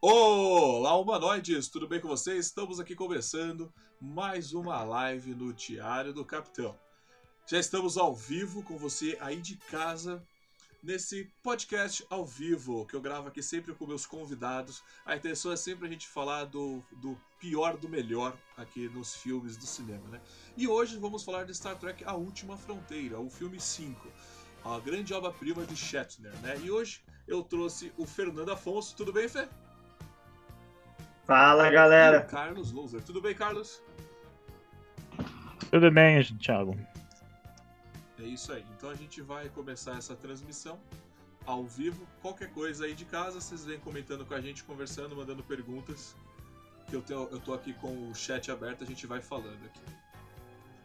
Olá, humanoides! Tudo bem com vocês? Estamos aqui começando mais uma live no Diário do Capitão. Já estamos ao vivo com você aí de casa, nesse podcast ao vivo, que eu gravo aqui sempre com meus convidados. A intenção é sempre a gente falar do, do pior do melhor aqui nos filmes do cinema, né? E hoje vamos falar de Star Trek A Última Fronteira, o filme 5, a grande obra-prima de Shatner, né? E hoje eu trouxe o Fernando Afonso. Tudo bem, Fê? Fala, galera. Carlos Loser. Tudo bem, Carlos? Tudo bem, Thiago. É isso aí. Então a gente vai começar essa transmissão ao vivo. Qualquer coisa aí de casa, vocês vêm comentando com a gente, conversando, mandando perguntas. Que eu, tenho, eu tô aqui com o chat aberto, a gente vai falando aqui.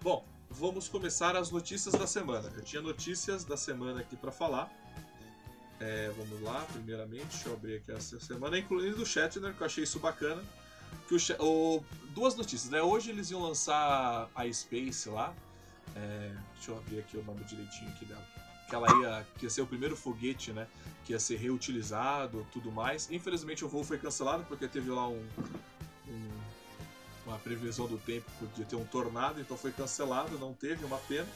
Bom, vamos começar as notícias da semana. Eu tinha notícias da semana aqui para falar. É, vamos lá, primeiramente, deixa eu abrir aqui essa semana, incluindo o Shatner, que eu achei isso bacana. Que o, o, duas notícias, né? Hoje eles iam lançar a Space lá. É, deixa eu abrir aqui o nome direitinho aqui dela. Que ela ia, que ia ser o primeiro foguete, né? Que ia ser reutilizado tudo mais. Infelizmente o voo foi cancelado porque teve lá um, um uma previsão do tempo, podia ter um tornado, então foi cancelado, não teve, uma pena.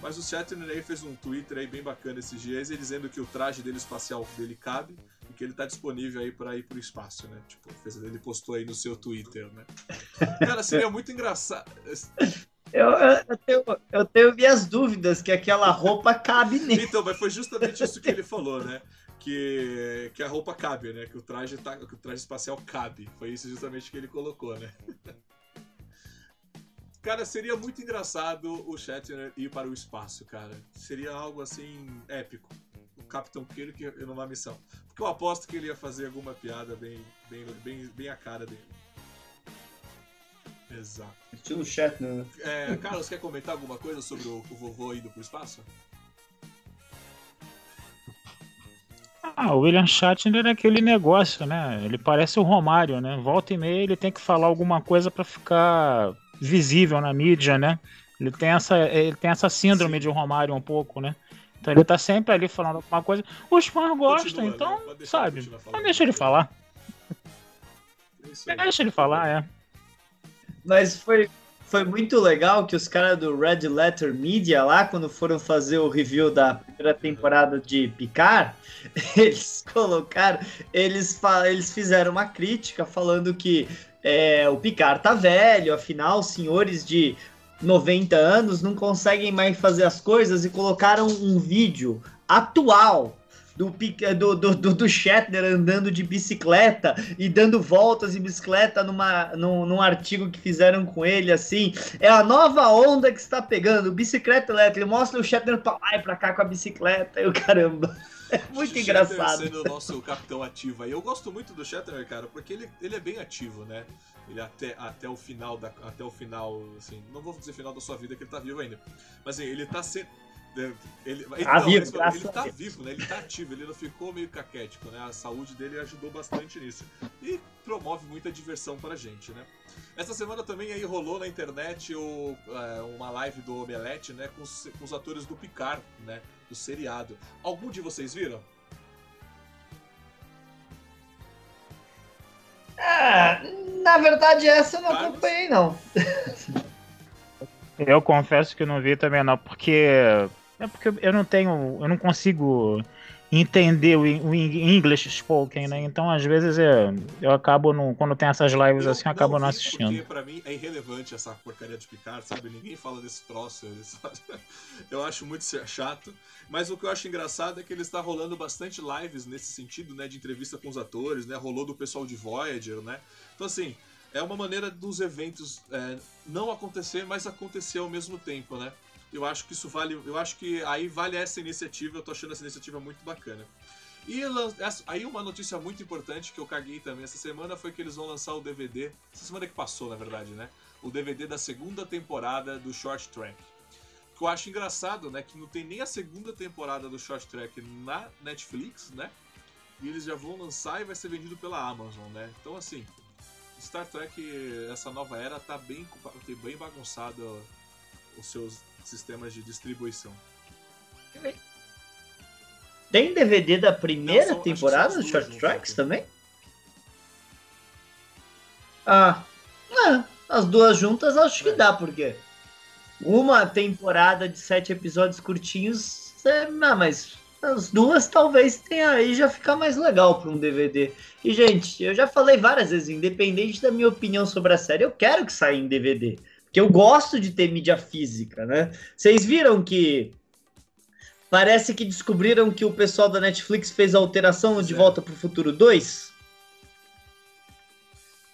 Mas o Shatner aí fez um Twitter aí bem bacana esses dias, ele dizendo que o traje dele espacial dele cabe e que ele tá disponível aí para ir pro espaço, né? Tipo, ele postou aí no seu Twitter, né? Cara, seria muito engraçado. Eu, eu, tenho, eu tenho minhas dúvidas que aquela roupa cabe nele. Então, mas foi justamente isso que ele falou, né? Que, que a roupa cabe, né? Que o traje, tá, que o traje espacial cabe. Foi isso justamente que ele colocou, né? Cara, seria muito engraçado o Shatner ir para o espaço, cara. Seria algo assim épico. O Capitão Kirk numa missão. Porque eu aposto que ele ia fazer alguma piada bem, bem, bem, bem a cara dele. Exato. Estilo Shatner, né? É, Carlos, quer comentar alguma coisa sobre o, o vovô indo para o espaço? Ah, o William Shatner é aquele negócio, né? Ele parece o Romário, né? Volta e meia ele tem que falar alguma coisa para ficar visível na mídia, né? Ele tem essa, ele tem essa síndrome Sim. de Romário um pouco, né? Então ele tá sempre ali falando alguma coisa. Os fãs gostam, Continua, então, né? sabe? Então deixa ele falar. É deixa ele falar, é. Mas foi, foi muito legal que os caras do Red Letter Media lá, quando foram fazer o review da primeira temporada de Picard, eles colocaram, eles, eles fizeram uma crítica falando que é, o Picard tá velho, afinal, senhores de 90 anos não conseguem mais fazer as coisas e colocaram um vídeo atual do, do, do, do Shatner andando de bicicleta e dando voltas em bicicleta numa, num, num artigo que fizeram com ele, assim. É a nova onda que está pegando, bicicleta elétrica. Ele mostra o Shatner pra lá e pra cá com a bicicleta e o caramba. É muito engraçado. sendo o nosso capitão ativo aí. Eu gosto muito do Shatner, cara, porque ele, ele é bem ativo, né? Ele até, até o final da até o final, assim, não vou dizer final da sua vida que ele tá vivo ainda. Mas assim, ele tá sendo ele, ele, tá não, vivo, ele tá vivo, né? Ele tá ativo, ele não ficou meio caquético, né? A saúde dele ajudou bastante nisso. E promove muita diversão pra gente, né? Essa semana também aí rolou na internet o, é, uma live do Omelete, né? Com os, com os atores do Picard, né? Do seriado. Algum de vocês viram? É, na verdade, essa eu não Carlos? acompanhei, não. Eu confesso que não vi também, não, porque é porque eu não tenho, eu não consigo entender o, o English spoken, né? Então, às vezes, eu, eu acabo, no, quando tem essas lives eu assim, eu acabo não, não assistindo. Porque, pra mim, é irrelevante essa porcaria de Picard, sabe? Ninguém fala desse troço. Eu acho muito chato. Mas o que eu acho engraçado é que ele está rolando bastante lives nesse sentido, né? De entrevista com os atores, né? Rolou do pessoal de Voyager, né? Então, assim, é uma maneira dos eventos é, não acontecer, mas acontecer ao mesmo tempo, né? Eu acho que isso vale. Eu acho que aí vale essa iniciativa. Eu tô achando essa iniciativa muito bacana. E aí uma notícia muito importante que eu caguei também essa semana foi que eles vão lançar o DVD. Essa semana que passou, na verdade, né? O DVD da segunda temporada do Short Track. Que eu acho engraçado, né? Que não tem nem a segunda temporada do Short Track na Netflix, né? E eles já vão lançar e vai ser vendido pela Amazon, né? Então assim, Star Trek, essa nova era, tá bem, bem bagunçado os seus sistemas de distribuição. Tem DVD da primeira são- temporada do Short Tracks juntas. também? Ah, é, as duas juntas acho que É. dá, porque uma temporada de sete episódios curtinhos, é, não, mas as duas talvez tenha aí já ficar mais legal para um DVD. E, gente, eu já falei várias vezes, independente da minha opinião sobre a série, eu quero que saia em DVD. Porque eu gosto de ter mídia física, né? Vocês viram que parece que descobriram que o pessoal da Netflix fez a alteração de. Volta para o Futuro 2?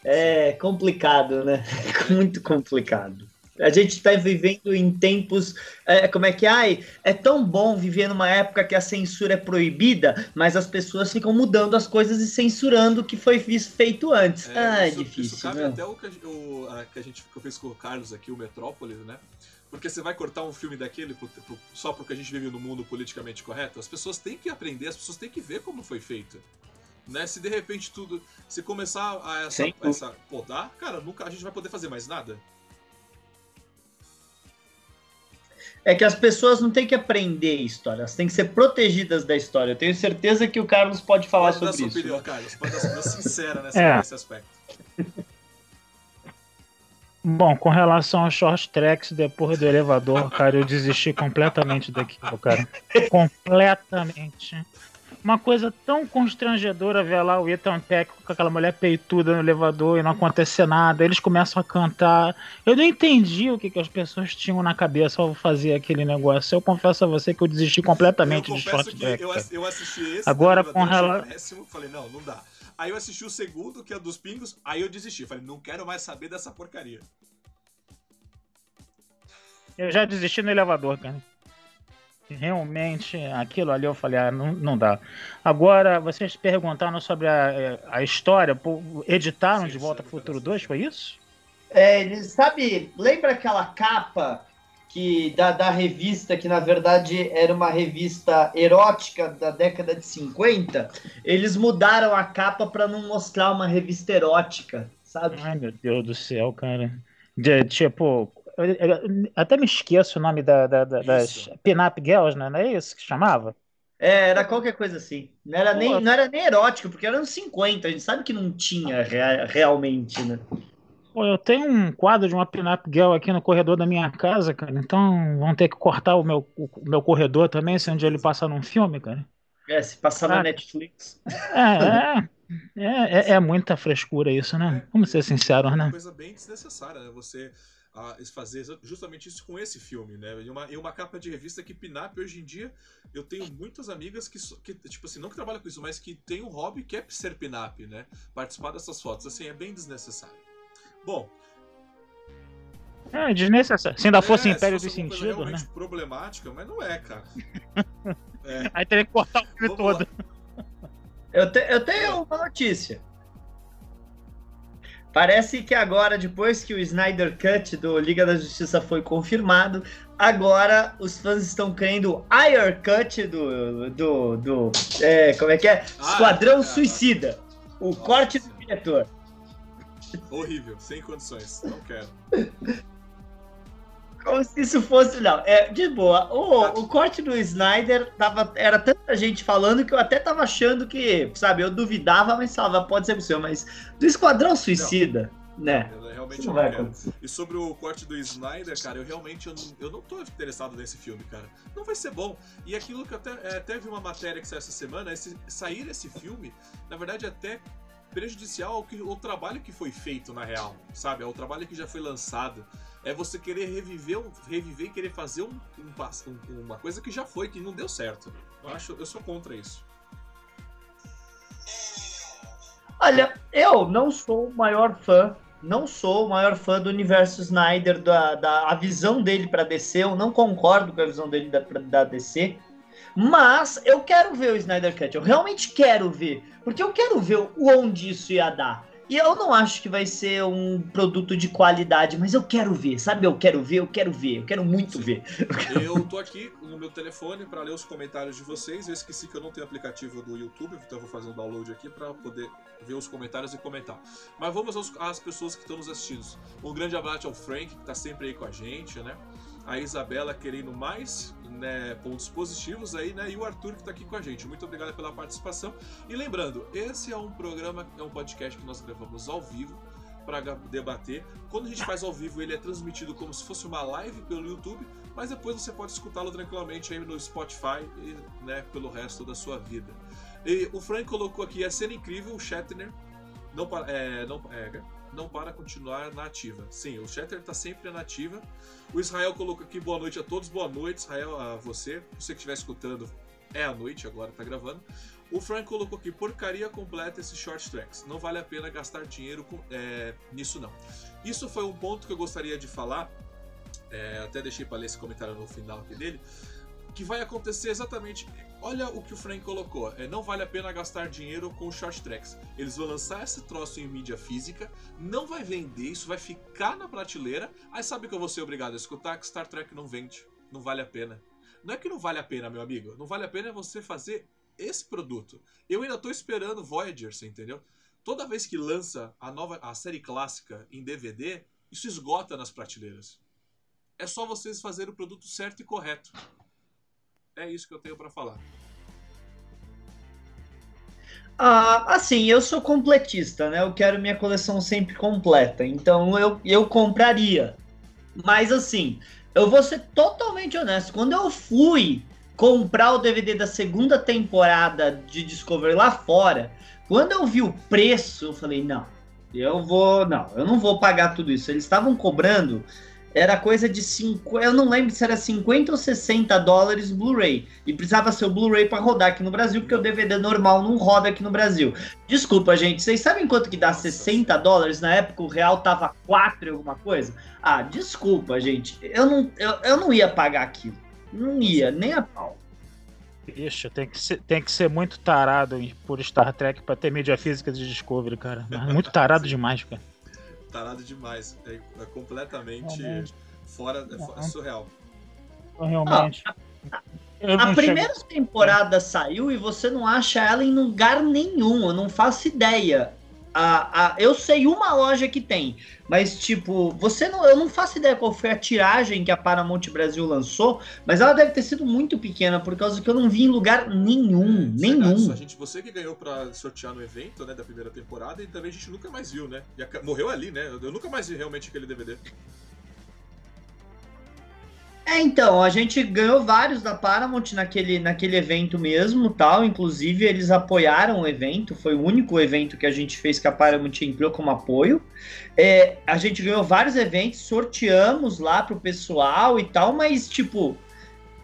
É complicado, né? Muito complicado. A gente está vivendo em tempos. é, como é que é? Ai, é tão bom viver numa época que a censura é proibida, mas as pessoas ficam mudando as coisas e censurando o que foi feito antes. É, ah, é isso, difícil. Isso cabe né? até o que, o- que a gente que eu fiz com o Carlos aqui, o Metrópolis, né? Porque você vai cortar um filme daquele pro- pro- só porque a gente vive no mundo politicamente correto? As pessoas têm que aprender, as pessoas têm que ver como foi feito. Né? Se de repente tudo. Se começar a essa, essa podar, cara, nunca a gente vai poder fazer mais nada. É que as pessoas não têm que aprender história, elas têm que ser protegidas da história. Eu tenho certeza que o Carlos pode falar Pode dar sobre sua isso. opinião, né? Carlos. Pode dar sua opinião sincera nessa, É. nesse aspecto. Bom, com relação aos short tracks, depois do elevador, cara, eu desisti completamente daquilo, cara. Completamente. Uma coisa tão constrangedora ver lá o Ethan Peck com aquela mulher peituda no elevador e não acontecer nada. Eles começam a cantar. Eu não entendi o que, que as pessoas tinham na cabeça ao fazer aquele negócio. Eu confesso a você que eu desisti completamente eu de short track. eu, eu assisti esse. Agora, com Elevador, rela- achei péssimo, falei, não, não dá. Aí eu assisti o segundo, que é dos pingos, aí eu desisti. Falei, não quero mais saber dessa porcaria. Eu já desisti no elevador, cara. Realmente, aquilo ali eu falei, ah, não, não dá. Agora, vocês perguntaram sobre a, a história, editaram Sim, de Volta sim, pro Futuro sim, 2, sim. foi isso? É, sabe, lembra aquela capa que da, da revista, que na verdade era uma revista erótica da década de 50? Eles mudaram a capa para não mostrar uma revista erótica, sabe? Ai, meu Deus do céu, cara. De, tipo, eu- eu- até me esqueço o nome da, da- da- das. Pin-Up Girls, né? Não é isso que chamava? É, era qualquer coisa assim. Não era, nem, não era nem erótico, porque era anos 50, a gente sabe que não tinha rea- realmente, né? Pô, eu tenho um quadro de uma Pin-Up Girl aqui no corredor da minha casa, cara. Então vão ter que cortar o meu, o meu corredor também, se onde ele passa num filme, cara. É, se passar na Ah. Netflix. É, é, é, é, é muita frescura isso, né? Vamos ser sinceros, É uma né? coisa bem desnecessária, né? Você ah, fazer justamente isso com esse filme, né? E uma, e uma capa de revista que Pinap hoje em dia, eu tenho muitas amigas que, que, tipo assim, não que trabalham com isso, mas que tem um hobby que é ser Pinap, né? Participar dessas fotos, assim, é bem desnecessário. Bom, É desnecessário. Se ainda fosse é, Império se fosse coisa Sentidos, né? realmente problemática, mas não é, cara. É, Aí teria que cortar o filme vamos todo. lá. Eu, te- eu tenho uma notícia. Parece que agora, depois que o Snyder Cut do Liga da Justiça foi confirmado, agora os fãs estão querendo o Ayer Cut do. do, do é, como é que é? Ah, Esquadrão é. Suicida. O Nossa corte do diretor. Horrível, sem condições. Não quero. Como se isso fosse. Não, é de boa. O, o corte do Snyder tava, era tanta gente falando que eu até tava achando que, sabe, eu duvidava, mas falava, pode ser possível, mas do Esquadrão Suicida, né? Eu realmente não não vai. E sobre o corte do Snyder, cara, eu realmente eu não, eu não tô interessado nesse filme, cara. Não vai ser bom. E aquilo que eu até, é, vi uma matéria que saiu essa semana, esse, sair esse filme, na verdade, até prejudicial ao, que, ao trabalho que foi feito, na real, sabe? Ao trabalho que já foi lançado. É você querer reviver, reviver e querer fazer um, um um- uma coisa que já foi, que não deu certo. Eu, acho, eu sou contra isso. Olha, eu não sou o maior fã, não sou o maior fã do universo Snyder, da, da a visão dele pra DC, eu não concordo com a visão dele da DC, mas eu quero ver o Snyder Cut, eu realmente quero ver, porque eu quero ver o- onde isso ia dar. E eu não acho que vai ser um produto de qualidade, mas eu quero ver, sabe? Eu quero ver, eu quero ver, eu quero muito Sim. ver. Eu tô aqui no meu telefone para ler os comentários de vocês. Eu esqueci que eu não tenho aplicativo do YouTube, então eu vou fazer um download aqui para poder ver os comentários e comentar. Mas vamos aos- às pessoas que estão nos assistindo. Um grande abraço ao Frank, que tá sempre aí com a gente, né? A Isabela querendo mais né, pontos positivos aí, né? E o Arthur que está aqui com a gente. Muito obrigado pela participação. E lembrando, esse é um programa, é um podcast que nós gravamos ao vivo para debater. Quando a gente faz ao vivo, ele é transmitido como se fosse uma live pelo YouTube, mas depois você pode escutá-lo tranquilamente aí no Spotify e né, pelo resto da sua vida. E o Frank colocou aqui a cena incrível, o Shatner não, é, não, é, não para continuar na ativa. Sim, o Shatter está sempre na ativa. O Israel colocou aqui boa noite a todos, boa noite, Israel, a você. Você que estiver escutando, é a noite, agora está gravando. O Frank colocou aqui, porcaria completa esse short tracks. Não vale a pena gastar dinheiro com, é, nisso não. Isso foi um ponto que eu gostaria de falar. É, até deixei para ler esse comentário no final aqui dele. Que vai acontecer exatamente. Olha o que o Frank colocou. É, não vale a pena gastar dinheiro com short tracks. Eles vão lançar esse troço em mídia física, não vai vender, isso vai ficar na prateleira. Aí sabe que eu vou ser obrigado a escutar que Star Trek não vende. Não vale a pena. Não é que não vale a pena, meu amigo. Não vale a pena você fazer esse produto. Eu ainda tô esperando Voyager, você entendeu? Toda vez que lança a nova a série clássica em DVD, isso esgota nas prateleiras. É só vocês fazerem o produto certo e correto. É isso que eu tenho para falar. Ah, assim, eu sou completista, né? Eu quero minha coleção sempre completa. Então eu, eu compraria. Mas assim, eu vou ser totalmente honesto. Quando eu fui comprar o DVD da segunda temporada de Discovery lá fora, quando eu vi o preço, eu falei, não, eu vou, não, eu não vou pagar tudo isso. Eles estavam cobrando, era coisa de 5, eu não lembro se era 50 ou 60 dólares Blu-ray. E precisava ser o Blu-ray para rodar aqui no Brasil, porque o DVD normal não roda aqui no Brasil. Desculpa, gente, vocês sabem quanto que dá 60 dólares? Na época o real tava 4 alguma coisa? Ah, desculpa, gente, eu não, eu, eu não ia pagar aquilo. Não ia, nem a pau. Ixi, tem que ser, tem que ser muito tarado por Star Trek pra ter mídia física de Discovery, cara. Muito tarado demais, cara. Tarado demais. É, é completamente é, fora. É, é surreal. Realmente. Ah, a, a primeira chego... temporada saiu e você não acha ela em lugar nenhum. Eu não faço ideia a, a, eu sei uma loja que tem, mas tipo, você não, eu não faço ideia qual foi a tiragem que a Paramount Brasil lançou, mas ela deve ter sido muito pequena por causa que eu não vi em lugar nenhum, é, nenhum. A gente, você que ganhou para sortear no evento, né, da primeira temporada e também a gente nunca mais viu, né? E morreu ali, né? Eu nunca mais vi realmente aquele DVD. É, então, a gente ganhou vários da Paramount naquele, naquele evento mesmo, tal. Inclusive, eles apoiaram o evento. Foi o único evento que a gente fez que a Paramount entrou como apoio. É, a gente ganhou vários eventos, sorteamos lá pro pessoal e tal, mas, tipo,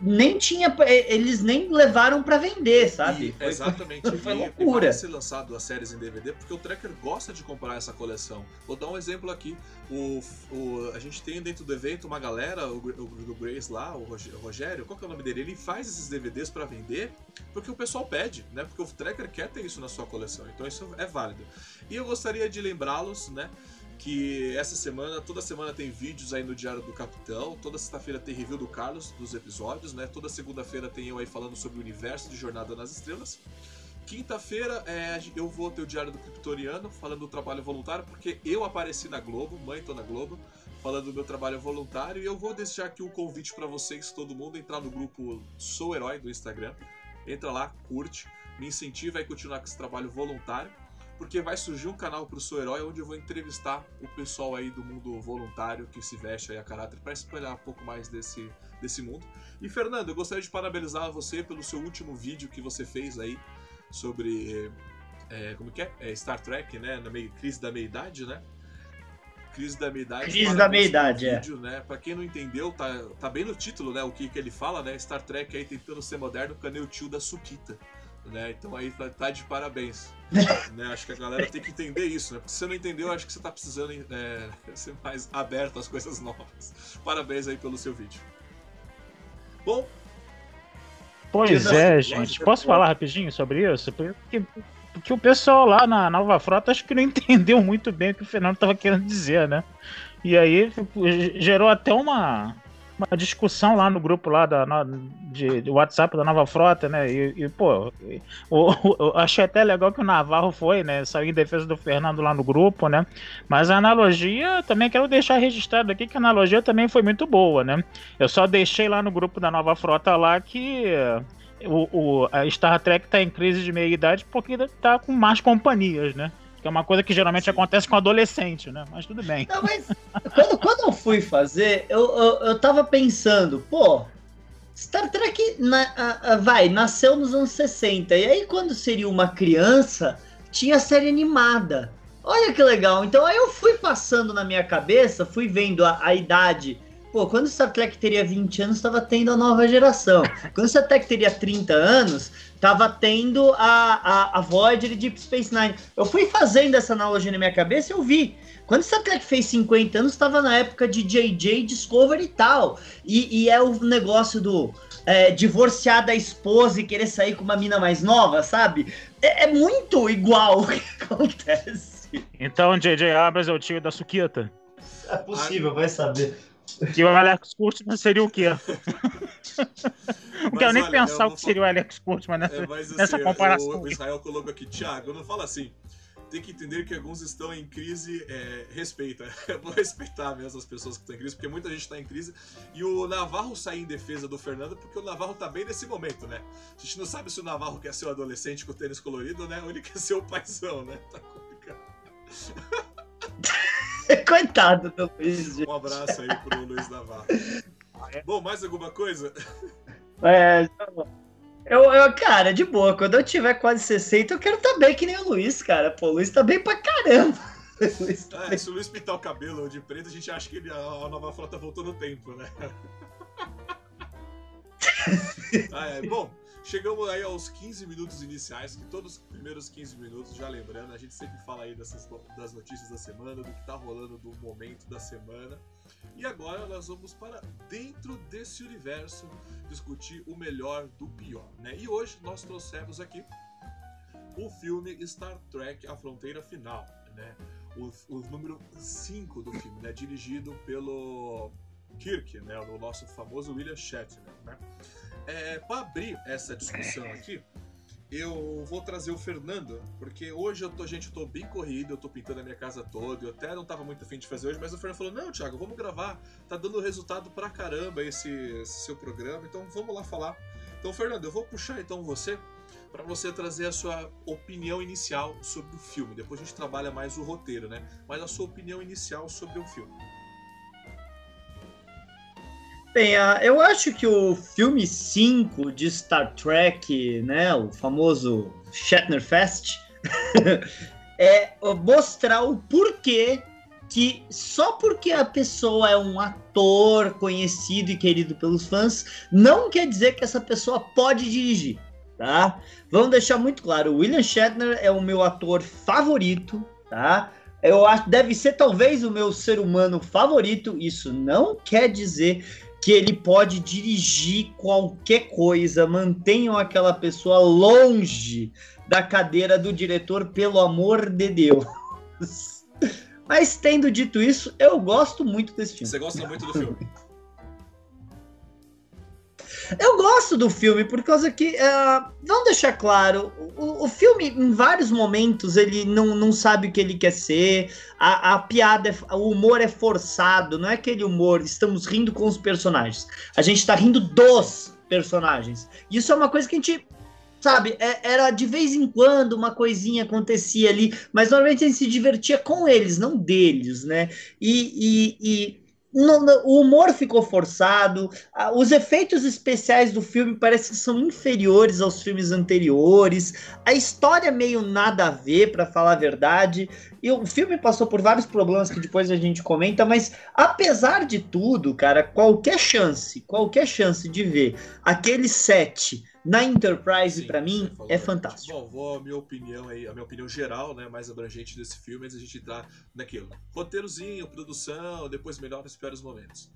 nem tinha. Eles nem levaram para vender, sabe? E, foi, exatamente. Foi, foi loucura. E vai ser lançado as séries em DVD porque o Tracker gosta de comprar essa coleção. Vou dar um exemplo aqui. O, o, a gente tem dentro do evento uma galera, o, o, o Grace lá, o Rogério, qual que é o nome dele? Ele faz esses DVDs para vender porque o pessoal pede, né? Porque o Tracker quer ter isso na sua coleção. Então isso é válido. E eu gostaria de lembrá-los, né? Que essa semana, toda semana tem vídeos aí no Diário do Capitão, toda sexta-feira tem review do Carlos dos episódios, né? Toda segunda-feira tem eu aí falando sobre o universo de Jornada nas Estrelas. Quinta-feira é, eu vou ter o Diário do Criptoriano, falando do trabalho voluntário, porque eu apareci na Globo, mãe tô na Globo, falando do meu trabalho voluntário, e eu vou deixar aqui um convite para vocês, todo mundo, entrar no grupo Sou Herói do Instagram. Entra lá, curte, me incentiva a continuar com esse trabalho voluntário porque vai surgir um canal pro Sou Herói onde eu vou entrevistar o pessoal aí do mundo voluntário que se veste aí a caráter para espalhar um pouco mais desse, desse mundo. E Fernando, eu gostaria de parabenizar você pelo seu último vídeo que você fez aí sobre é, como que é? é? Star Trek, né? Na meio, crise da meia-idade, né? Crise da meia-idade. Crise da meia-idade, é. Vídeo, né? Pra quem não entendeu, tá, tá bem no título, né? O que, que ele fala, né? Star Trek aí tentando ser moderno, o tio da Sukita? Né? Então aí tá, tá de parabéns. né? Acho que a galera tem que entender isso, né? Porque se você não entendeu, acho que você tá precisando é, ser mais aberto às coisas novas. Parabéns aí pelo seu vídeo. Bom. Pois é, gente. Posso falar rapidinho sobre isso? Porque, porque o pessoal lá na Nova Frota acho que não entendeu muito bem o que o Fernando estava querendo dizer, né? E aí gerou até uma uma discussão lá no grupo lá da, de, de WhatsApp da Nova Frota, né? E, e pô, o, achei até legal que o Navarro foi, né? Saiu em defesa do Fernando lá no grupo, né? Mas a analogia, também quero deixar registrado aqui que a analogia também foi muito boa, né? Eu só deixei lá no grupo da Nova Frota lá que o, o, a Star Trek está em crise de meia-idade porque está com más companhias, né? Que é uma coisa que geralmente Sim. acontece com adolescente, né? Mas tudo bem. Não, mas quando, quando eu fui fazer, eu, eu, eu tava pensando, pô, Star Trek na, vai, nasceu nos anos 60. E aí, quando seria uma criança, tinha série animada. Olha que legal. Então aí eu fui passando na minha cabeça, fui vendo a, a idade Pô, quando o Star Trek teria 20 anos, estava tendo a nova geração. Quando o Star Trek teria 30 anos, estava tendo a, a, a Voyager e Deep Space Nine. Eu fui fazendo essa analogia na minha cabeça e eu vi. Quando Star Trek fez 50 anos, estava na época de JJ Discovery e tal. E, e é o negócio do é, divorciar da esposa e querer sair com uma mina mais nova, sabe? É, é muito igual o que acontece. Então, JJ Abrams é o tio da Suquita? É possível, vai saber. Que o Alex Kurtzman seria o quê? não quero nem olha, pensar o que seria o Alex Kurtzman nessa, é, assim, nessa comparação. O, o Israel colocou aqui, Thiago, não fala assim. Tem que entender que alguns estão em crise, é, respeita. Eu vou respeitar mesmo as pessoas que estão em crise, porque muita gente está em crise. E o Navarro sai em defesa do Fernando, porque o Navarro tá bem nesse momento, né? A gente não sabe se o Navarro quer ser o adolescente com o tênis colorido, né? Ou ele quer ser o paizão, né? Tá complicado. Coitado do Luiz. Um abraço aí pro Luiz Navarro. Bom, mais alguma coisa? É, eu, eu, cara, de boa, quando eu tiver quase 60, eu quero estar tá bem que nem o Luiz, cara. Pô, o Luiz tá bem pra caramba. Tá é, se o Luiz pintar o cabelo de preto, a gente acha que ele, a, nova frota voltou no tempo, né? ah, é, bom, Chegamos aí aos 15 minutos iniciais, que todos os primeiros 15 minutos, já lembrando, a gente sempre fala aí dessas, das notícias da semana, do que tá rolando do momento da semana. E agora nós vamos para dentro desse universo discutir o melhor do pior, né? E hoje nós trouxemos aqui o filme Star Trek A Fronteira Final, né? O, o número 5 do filme, né? Dirigido pelo Kirk, né? O nosso famoso William Shatner, né? É, para abrir essa discussão aqui, eu vou trazer o Fernando, porque hoje eu tô, gente, eu tô bem corrido, eu tô pintando a minha casa toda, eu até não tava muito afim de fazer hoje, mas o Fernando falou: Não, Thiago, vamos gravar, tá dando resultado pra caramba esse, esse seu programa, então vamos lá falar. Então, Fernando, eu vou puxar então você para você trazer a sua opinião inicial sobre o filme. Depois a gente trabalha mais o roteiro, né? Mas a sua opinião inicial sobre o filme. Bem, eu acho que o filme 5 de Star Trek, né, o famoso Shatner Fest, é mostrar o porquê que só porque a pessoa é um ator conhecido e querido pelos fãs, não quer dizer que essa pessoa pode dirigir, tá? Vamos deixar muito claro, o William Shatner é o meu ator favorito, tá? Eu acho deve ser talvez o meu ser humano favorito. Isso não quer dizer que ele pode dirigir qualquer coisa, mantenham aquela pessoa longe da cadeira do diretor, pelo amor de Deus. Mas tendo dito isso, eu gosto muito desse filme. Você gosta muito do filme? Eu gosto do filme por causa que, uh, vamos deixar claro, o, o, filme, em vários momentos, ele não, não sabe o que ele quer ser, a, a piada, é, o humor é forçado, não é aquele humor, estamos rindo com os personagens, a gente está rindo dos personagens. Isso é uma coisa que a gente sabe, é, era de vez em quando uma coisinha acontecia ali, mas normalmente a gente se divertia com eles, não deles, né? E, e, e o humor ficou forçado, os efeitos especiais do filme parece que são inferiores aos filmes anteriores, a história meio nada a ver, para falar a verdade. E o filme passou por vários problemas que depois a gente comenta, mas apesar de tudo, cara, qualquer chance, qualquer chance de ver aquele set na Enterprise, para mim, é fantástico. Bom, vou a minha opinião aí, a minha opinião geral, né, mais abrangente desse filme, antes a gente entrar naquilo. Roteirozinho, produção, depois melhores e piores momentos.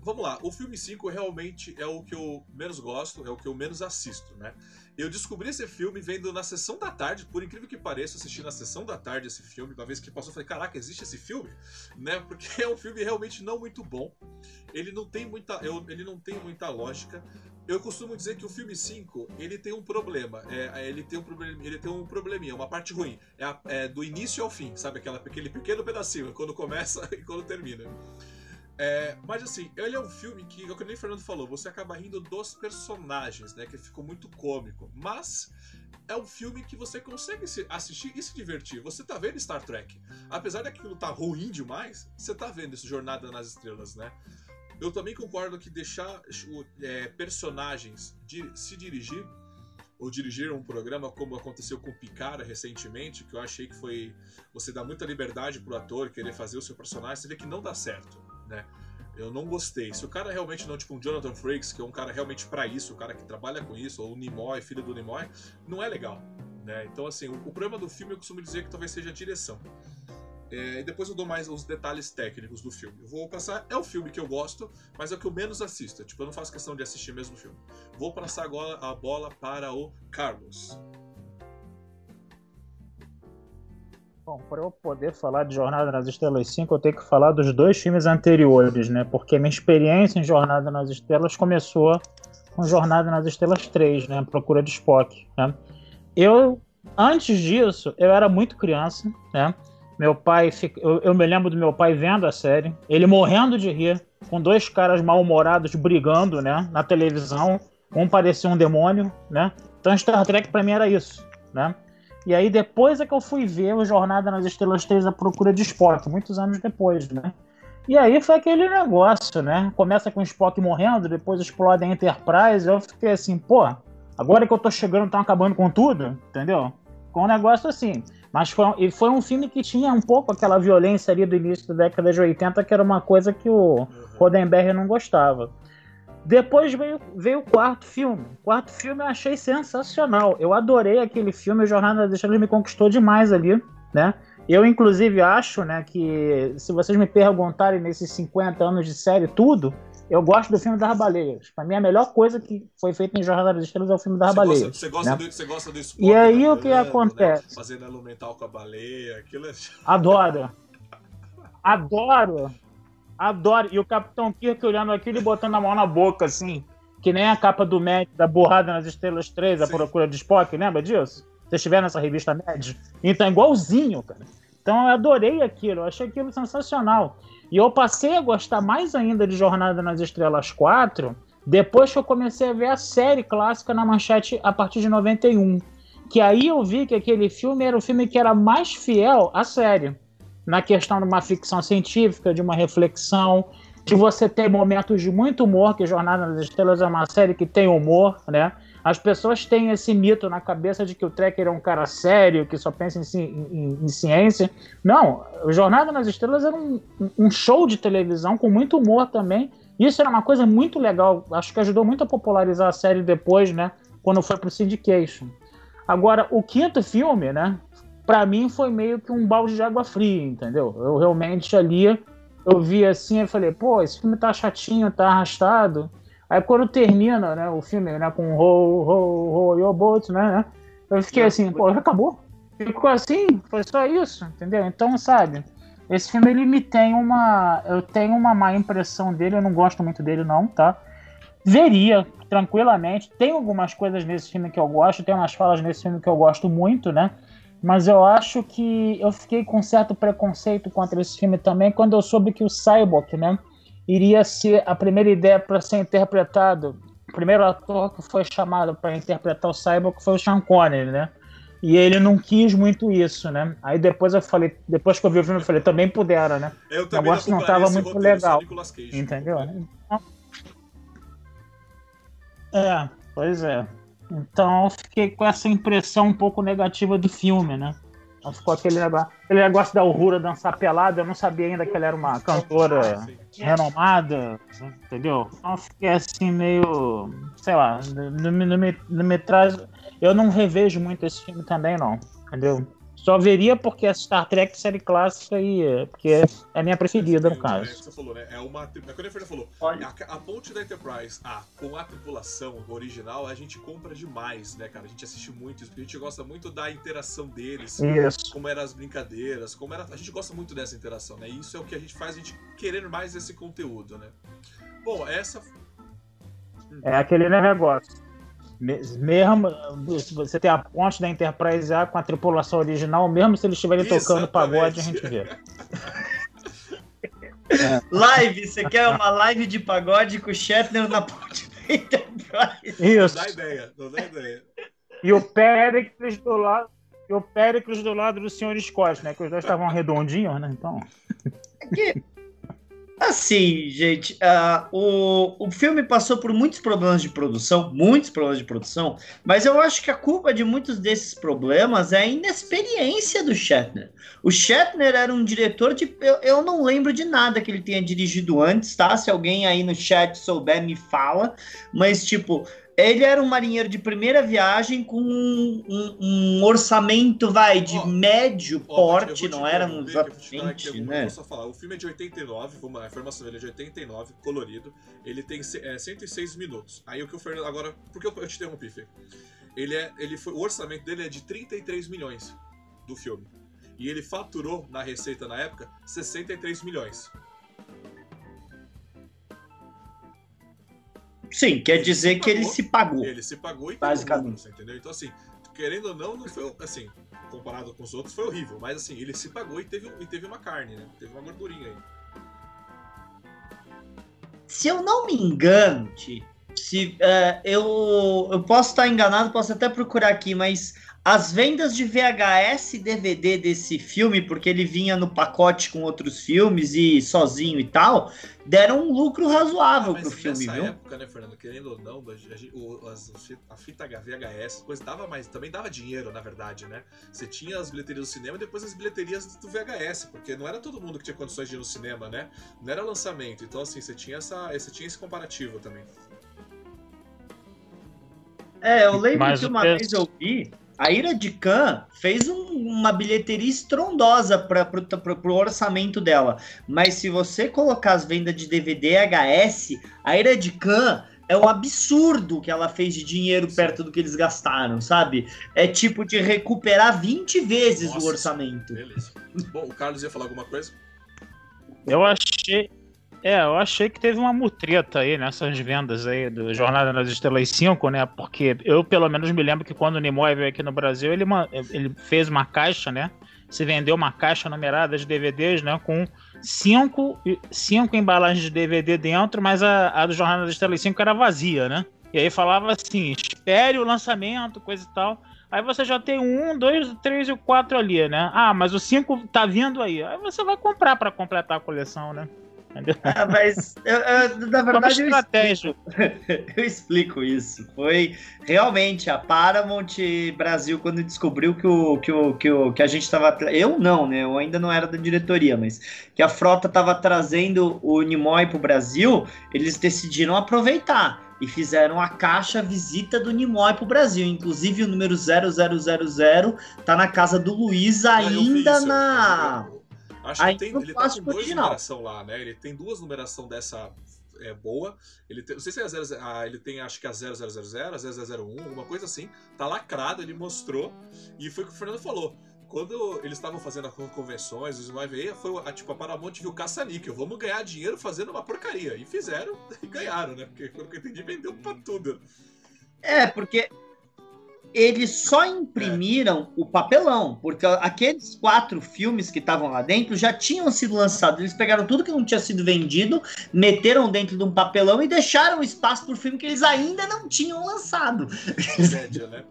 vamos lá, o filme 5 realmente é o que eu menos gosto, é o que eu menos assisto, né? Eu descobri esse filme vendo na sessão da tarde, por incrível que pareça, assisti na sessão da tarde esse filme, uma vez que passou, eu falei, caraca, existe esse filme? Né? Porque é um filme realmente não muito bom. Ele não tem muita, eu, ele não tem muita lógica. Eu costumo dizer que o filme 5, ele tem um problema. É, é, ele, tem um problema ele tem um probleminha, uma parte ruim. É, a, é do início ao fim, sabe? Aquela, aquele pequeno pedacinho, quando começa e quando termina. É, mas assim, ele é um filme que, como nem o Fernando falou, você acaba rindo dos personagens, né? Que ficou muito cômico. Mas é um filme que você consegue assistir e se divertir. Você tá vendo Star Trek. Apesar daquilo tá ruim demais, você tá vendo esse Jornada nas Estrelas, né? Eu também concordo que deixar é, personagens de, se dirigir ou dirigir um programa como aconteceu com Picara recentemente, que eu achei que foi você dá muita liberdade pro ator querer fazer o seu personagem, você vê que não dá certo né? Eu não gostei. Se o cara realmente não, tipo um Jonathan Frakes, que é um cara realmente para isso, o cara que trabalha com isso, ou o Nimoy, filho do Nimoy, não é legal. Né? Então, assim, o, o problema do filme eu costumo dizer que talvez seja a direção. É, depois eu dou mais os detalhes técnicos do filme. Eu vou passar. É o filme que eu gosto, mas é o que eu menos assisto. Tipo, eu não faço questão de assistir mesmo o filme. Vou passar agora a bola para o Carlos. Bom, para eu poder falar de Jornada nas Estrelas 5, eu tenho que falar dos dois filmes anteriores, né? Porque minha experiência em Jornada nas Estrelas começou com Jornada nas Estrelas 3, né? Procura de Spock, né? Eu, antes disso, eu era muito criança, né? Meu pai, eu, eu me lembro do meu pai vendo a série, ele morrendo de rir, com dois caras mal-humorados brigando, né? Na televisão, um parecia um demônio, né? Então Star Trek para mim era isso, né? E aí depois é que eu fui ver o Jornada nas Estrelas 3 A Procura de Spock, muitos anos depois, né? E aí foi aquele negócio, né? Começa com o Spock morrendo, depois explode a Enterprise, eu fiquei assim, pô, agora que eu tô chegando, estão acabando com tudo, entendeu? Com um negócio assim. Mas foi, e foi um filme que tinha um pouco aquela violência ali do início da década de 80, que era uma coisa que o uhum. Roddenberry não gostava. Depois veio, veio o quarto filme. O quarto filme eu achei sensacional. Eu adorei aquele filme. O Jornada das Estrelas me conquistou demais ali, né? Eu, inclusive, acho né, que se vocês me perguntarem nesses 50 anos de série, tudo, eu gosto do filme das baleias. Pra mim, a melhor coisa que foi feita em Jornada das Estrelas é o filme das baleias. Você gosta, né? do, você gosta do E aí, o que acontece? Né? Fazendo elemental com a baleia, aquilo é... Adoro. Adoro. Adoro. E o Capitão Kirk olhando aquilo e botando a mão na boca, assim. Que nem a capa do Mad da Borrada nas Estrelas 3, Sim. a procura de Spock, lembra disso? Vocês tiveram nessa revista Mad? Então, é igualzinho, cara. Então, eu adorei aquilo, eu achei aquilo sensacional. E eu passei a gostar mais ainda de Jornada nas Estrelas 4 depois que eu comecei a ver a série clássica na manchete a partir de 91. Que aí eu vi que aquele filme era o filme que era mais fiel à série na questão de uma ficção científica, de uma reflexão, de você ter momentos de muito humor, que Jornada nas Estrelas é uma série que tem humor, né? As pessoas têm esse mito na cabeça de que o Trekker é um cara sério, que só pensa em, em, em ciência. Não, Jornada nas Estrelas era um, um, show de televisão com muito humor também. Isso era uma coisa muito legal. Acho que ajudou muito a popularizar a série depois, né? Quando foi pro Syndication. Agora, o quinto filme, né? para mim foi meio que um balde de água fria, entendeu? Eu realmente ali eu vi assim, eu falei, pô, esse filme tá chatinho, tá arrastado. Aí quando termina, né, o filme, né, com Ho, Ho, Ho, Your Boat, né, né, eu fiquei assim, pô, já acabou? Ficou assim? Foi só isso, entendeu? Então, sabe, esse filme ele me tem uma, eu tenho uma má impressão dele, eu não gosto muito dele não, tá? Veria tranquilamente, tem algumas coisas nesse filme que eu gosto, tem umas falas nesse filme que eu gosto muito, né? Mas eu acho que eu fiquei com certo preconceito contra esse filme também quando eu soube que o Cyborg, né, iria ser a primeira ideia para ser interpretado. O primeiro ator que foi chamado para interpretar o Cyborg foi o Sean Connery, né? E ele não quis muito isso, né? Aí depois eu falei, depois que eu vi o filme, eu falei, também pudera, né? Eu o negócio não estava muito legal. entendeu? É, pois é. Então eu fiquei com essa impressão um pouco negativa do filme, né? Então ficou aquele negócio, da Uhura dançar pelada, eu não sabia ainda que ela era uma cantora renomada, entendeu? Então eu fiquei assim meio, sei lá, não, não, me, não me traz... Eu não revejo muito esse filme também, não, entendeu? Só veria porque é Star Trek série clássica e porque é a minha preferida, no É, caso. É, que você falou, né? É uma. É quando a Fernanda falou. Olha. A, a ponte da Enterprise A com a tripulação original, a gente compra demais, né, cara? A gente assiste muito isso, porque a gente gosta muito da interação deles. Isso. Como eram as brincadeiras, como era. A gente gosta muito dessa interação, né? E isso é o que a gente faz a gente querer mais esse conteúdo, né? Bom, essa. É aquele negócio. Me- Mesmo se você tem a ponte da Enterprise A com a tripulação original, mesmo se eles estiverem tocando pagode, a gente vê. Live, você quer uma live de pagode com o Shatner na ponte da Enterprise? Não Isso. dá ideia, não dá ideia. E o Péricles do lado. E o Péricles do lado do Sr. Scott, né? Que os dois estavam redondinhos, né? Então. Assim, gente, ah, o, o filme passou por muitos problemas de produção, muitos problemas de produção, mas eu acho que a culpa de muitos desses problemas é a inexperiência do Shatner. O Shatner era um diretor de. Eu, eu não lembro de nada que ele tenha dirigido antes, tá? Se alguém aí no chat souber, me fala. Mas, tipo, ele era um marinheiro de primeira viagem com um, um- um orçamento, vai, de Ó, médio Ó, porte, não era um aqui exatamente, alguma né? só falar. O filme é de 89, vamos, a informação dele é de 89, colorido. Ele tem é, 106 minutos. Aí o que o Fernando. Agora, por que eu, eu te interrompi, Fê? Ele é, ele foi, o orçamento dele é de 33 milhões do filme. E ele faturou na receita na época 63 milhões. Sim, quer dizer que ele se pagou. Ele se pagou e Basicamente. lucro, entendeu? Então, assim, querendo ou não, não foi assim, comparado com os outros, foi horrível. Mas assim, ele se pagou e teve, e teve uma carne, né? Teve uma gordurinha aí. Se eu não me engano, se, é, eu, eu posso estar enganado, posso até procurar aqui, mas as vendas de VHS e DVD desse filme, porque ele vinha no pacote com outros filmes e sozinho e tal, deram um lucro razoável Ah, pro filme, nessa viu? época, né, Fernando, querendo ou não, a gente- as- a fita VHS, coisa dava mais, também dava dinheiro, na verdade, né? Você tinha as bilheterias do cinema e depois as bilheterias do VHS, porque não era todo mundo que tinha condições de ir no cinema, né? Não era lançamento, então assim, você tinha essa, você tinha esse comparativo também. É, eu lembro Mas que uma preço- vez eu vi, a Ira de Khan fez um- uma bilheteria estrondosa para pro orçamento dela. Mas se você colocar as vendas de DVD e HS, a Ira de Khan é um absurdo que ela fez de dinheiro perto do que eles gastaram, sabe? É tipo de recuperar 20 vezes Nossa, o orçamento. Beleza. Bom, o Carlos ia falar alguma coisa? Eu achei. É, eu achei que teve uma mutreta aí nessas vendas aí do Jornada nas Estrelas 5, né? Porque eu, pelo menos, me lembro que quando o Nimoy veio aqui no Brasil, ele, ele fez uma caixa, né? Se vendeu uma caixa numerada de DVDs, né? Com cinco, cinco embalagens de DVD dentro, mas a, a do Jornada das Estrelas 5 era vazia, né? E aí falava assim: espere o lançamento, coisa e tal. Aí você já tem um, dois, três e quatro ali, né? Ah, mas o cinco tá vindo aí. Aí você vai comprar pra completar a coleção, né? Entendeu? Ah, mas eu- eu- na verdade eu estratégia. Eu explico isso. Foi realmente a Paramount Brasil quando descobriu que o que o que, o, que a gente estava eu não, né? Eu ainda não era da diretoria, mas que a frota estava trazendo o Nimoy para o Brasil, eles decidiram aproveitar e fizeram a caixa visita do Nimoy para o Brasil. Inclusive o número 0000 tá na casa do Luiz ainda na Acho Ainda que tem, ele tá com original. numeração lá, né? Ele tem duas numeração dessa é, boa. Ele tem, não sei se é a 00, ah, ele tem acho que a 0000, a 0001, alguma coisa assim. Tá lacrado, ele mostrou. E foi o que o Fernando falou. Quando eles estavam fazendo as convenções, os veio, foi a, tipo, a Paramount viu caça-níquel. Vamos ganhar dinheiro fazendo uma porcaria. E fizeram e ganharam, né? Porque, pelo que eu entendi, vendeu pra tudo. É, porque eles só imprimiram o papelão, porque aqueles quatro filmes que estavam lá dentro já tinham sido lançados. Eles pegaram tudo que não tinha sido vendido, meteram dentro de um papelão e deixaram espaço para o filme que eles ainda não tinham lançado. Média, né?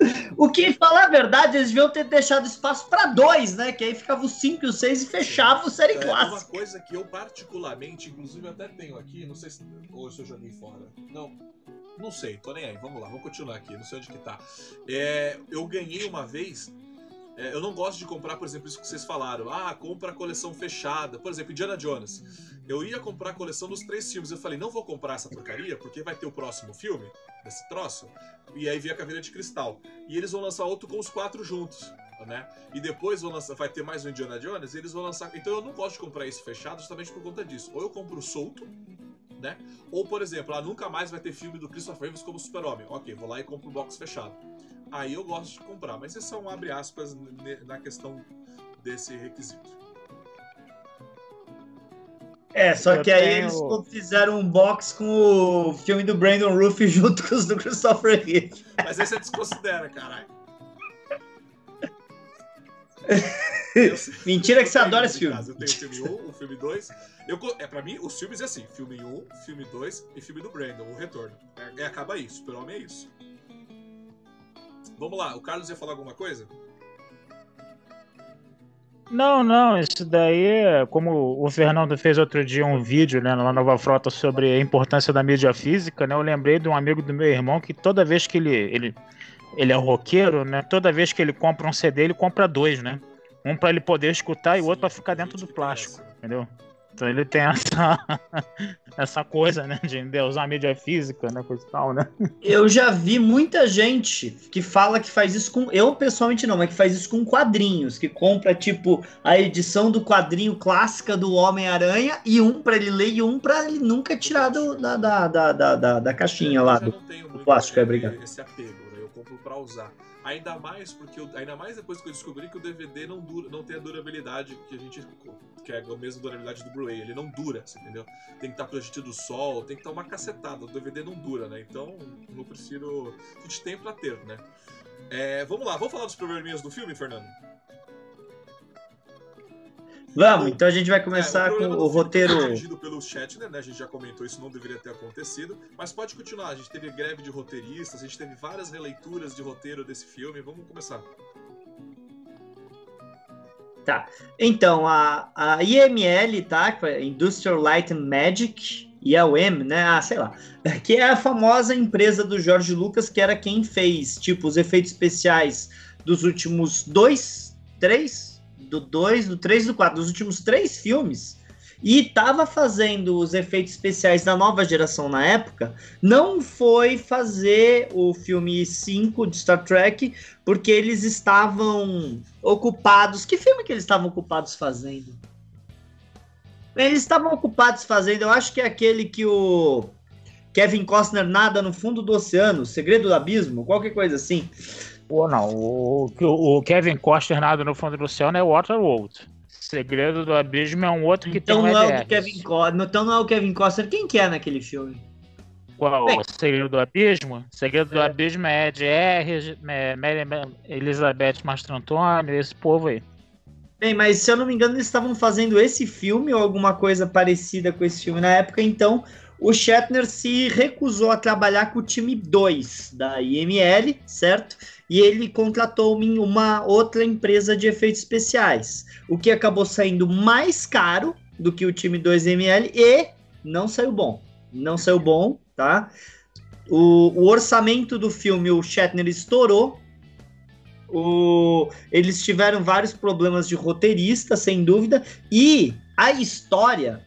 O que, falar a verdade, eles deviam ter deixado espaço para dois, né? Que aí ficava o 5 e o 6 e fechava o série É, uma clássica. coisa que eu particularmente, inclusive até tenho aqui, não sei se, ou se eu joguei fora. Não, não sei, tô nem aí. Vamos lá, vamos continuar aqui, não sei onde que tá. É, eu ganhei uma vez. é, eu não gosto de comprar, por exemplo, isso que vocês falaram. Ah, compra a coleção fechada. Por exemplo, Indiana Jones. Eu ia comprar a coleção dos três filmes. Eu falei, não vou comprar essa porcaria, porque vai ter o próximo filme desse troço. E aí veio a caveira de cristal. E eles vão lançar outro com os quatro juntos. né? E depois lançar, vai ter mais um Indiana Jones, e eles vão lançar. Então eu não gosto de comprar isso fechado justamente por conta disso. Ou eu compro solto, né? Ou, por exemplo, ah, nunca mais vai ter filme do Christopher Reeves como Super-Homem. Ok, vou lá e compro o box fechado. Aí eu gosto de comprar, mas esses são abre aspas na questão desse requisito. É, só eu que aí tenho... eles fizeram um box com o filme do Brandon Roof junto com os do Christopher Reeve. Mas aí você desconsidera, caralho. Mentira que você adora esse filme. Eu tenho o filme 1, o filme 2. Eu, é, pra mim, os filmes é assim: filme 1, filme 2 e filme do Brandon, o retorno. É, é, acaba isso, pelo homem é isso. Vamos lá, o Carlos ia falar alguma coisa? Não, não, isso daí, como o Fernando fez outro dia um vídeo né, na Nova Frota sobre a importância da mídia física, né? Eu lembrei de um amigo do meu irmão que toda vez que ele, ele, ele é roqueiro, né? Toda vez que ele compra um CD, ele compra dois, né? Um para ele poder escutar e o outro para ficar dentro do plástico, entendeu? Então ele tem essa, essa coisa, né, de usar mídia física, né, coisa e tal, né? Eu já vi muita gente que fala que faz isso com, eu pessoalmente não, mas que faz isso com quadrinhos, que compra tipo a edição do quadrinho clássica do Homem-Aranha e um para ele ler e um para ele nunca tirar do, da, da, da, da, da caixinha lá do, do plástico, é obrigado. Esse apego, né? Eu compro para usar. Ainda mais porque eu, ainda mais depois que eu descobri que o DVD não dura, não tem a durabilidade que a gente que é a mesma durabilidade do Blu-ray, ele não dura, você entendeu? Tem que estar protegido do sol, tem que estar uma cacetada, o DVD não dura, né? Então, eu prefiro a gente tem para ter, né? É, vamos lá, vamos falar dos probleminhas do filme, Fernando? Vamos, então a gente vai começar é, o com o roteiro. Dirigido pelo chat, né? A gente já comentou isso, não deveria ter acontecido. Mas pode continuar. A gente teve greve de roteiristas, a gente teve várias releituras de roteiro desse filme. Vamos começar. Tá. Então, a, a IML, tá? É Industrial Light and Magic, e a UEM, né? Ah, sei lá. Que é a famosa empresa do Jorge Lucas, que era quem fez, tipo, os efeitos especiais dos últimos dois, três, do 2, do 3 e do 4, dos últimos três filmes, e estava fazendo os efeitos especiais da nova geração na época, não foi fazer o filme 5 de Star Trek, porque eles estavam ocupados. Que filme que eles estavam ocupados fazendo? Eles estavam ocupados fazendo, eu acho que é aquele que o Kevin Costner nada no fundo do oceano, Segredo do Abismo, qualquer coisa assim. Pô, não. O, o, o Kevin Costner nada no fundo do céu não é Waterworld. Segredo do Abismo é um outro que então tem um não é o Kevin Costner, Então não é o Kevin Costner. Quem que é naquele filme? Qual? Bem, Segredo do Abismo? Segredo do é. Abismo é Ed R, é, Elizabeth Mastrantoni, esse povo aí. Bem, mas se eu não me engano, eles estavam fazendo esse filme ou alguma coisa parecida com esse filme na época, então o Shatner se recusou a trabalhar com o time 2 da IML, certo? E ele contratou uma outra empresa de efeitos especiais, o que acabou saindo mais caro do que o time 2ML e não saiu bom. Não saiu bom, tá? O, o orçamento do filme, o Shatner estourou. O, eles tiveram vários problemas de roteirista, sem dúvida, e a história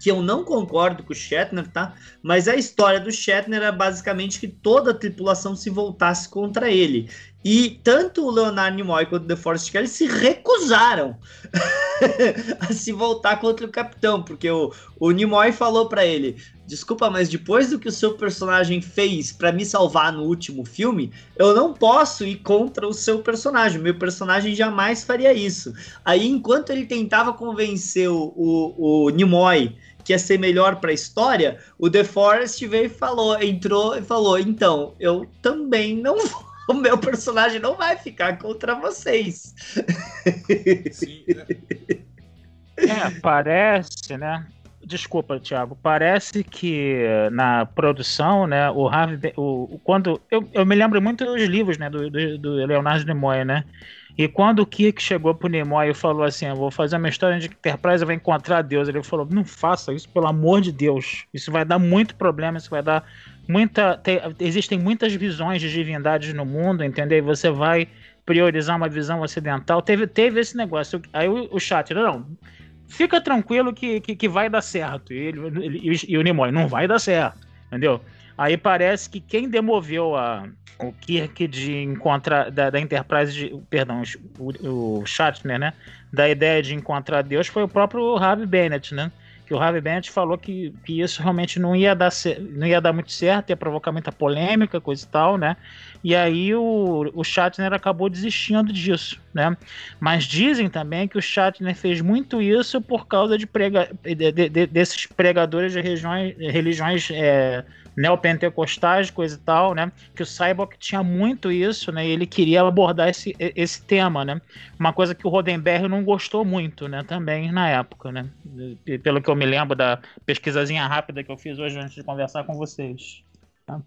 que eu não concordo com o Shatner, tá? Mas a história do Shatner é basicamente que toda a tripulação se voltasse contra ele. E tanto o Leonardo Nimoy quanto o The Forest Kelly se recusaram a se voltar contra o capitão, porque o, o Nimoy falou para ele: Desculpa, mas depois do que o seu personagem fez para me salvar no último filme, eu não posso ir contra o seu personagem. Meu personagem jamais faria isso. Aí, enquanto ele tentava convencer o, o, o Nimoy que ia ser melhor para a história, o The Forest veio e falou, entrou e falou: então, eu também não vou. O meu personagem não vai ficar contra vocês. Sim, é. é, parece, né? Desculpa, Thiago. Parece que na produção, né, o Harvey, o, quando eu, eu me lembro muito dos livros, né, do, do, do Leonardo Nimoy, né? E quando o Kirk chegou pro Nimoy e falou assim: Eu vou fazer uma história de Enterprise, eu vou encontrar Deus. Ele falou: Não faça isso, pelo amor de Deus. Isso vai dar muito problema, isso vai dar muita. Te, existem muitas visões de divindades no mundo, entendeu? E você vai priorizar uma visão ocidental. Teve, teve esse negócio. Aí o, o chat, não, fica tranquilo que, que, que vai dar certo. E, ele, ele, e o Nimoy, não vai dar certo, entendeu? Aí parece que quem demoveu a, o Kirk de encontrar da, da Enterprise, de, perdão, o, o Shatner, né, da ideia de encontrar Deus foi o próprio Harvey Bennett, né? que o Harvey Bennett falou que, que isso realmente não ia, dar, não ia dar muito certo, ia provocar muita polêmica, coisa e tal, né? E aí o, o Shatner acabou desistindo disso, né? Mas dizem também que o Shatner fez muito isso por causa de, prega, de, de, desses pregadores de religiões, religiões é, neopentecostais, coisa e tal, né? Que o Cyborg tinha muito isso, né? E ele queria abordar esse, esse tema, né? Uma coisa que o Rodenberg não gostou muito, né? Também na época, né? Pelo que eu me lembro da pesquisazinha rápida que eu fiz hoje antes de conversar com vocês.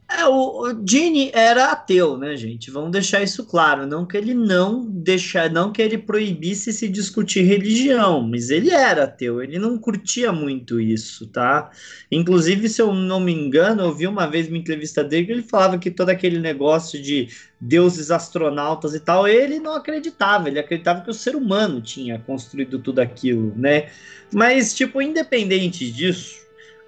É, o, o Gene era ateu, né, gente? Vamos deixar isso claro. Não que ele não deixar, não que ele proibisse se discutir religião, mas ele era ateu, ele não curtia muito isso, tá? Inclusive, se eu não me engano, eu vi uma vez uma entrevista dele que ele falava que todo aquele negócio de deuses astronautas e tal, ele não acreditava, ele acreditava que o ser humano tinha construído tudo aquilo, né? Mas, tipo, independente disso,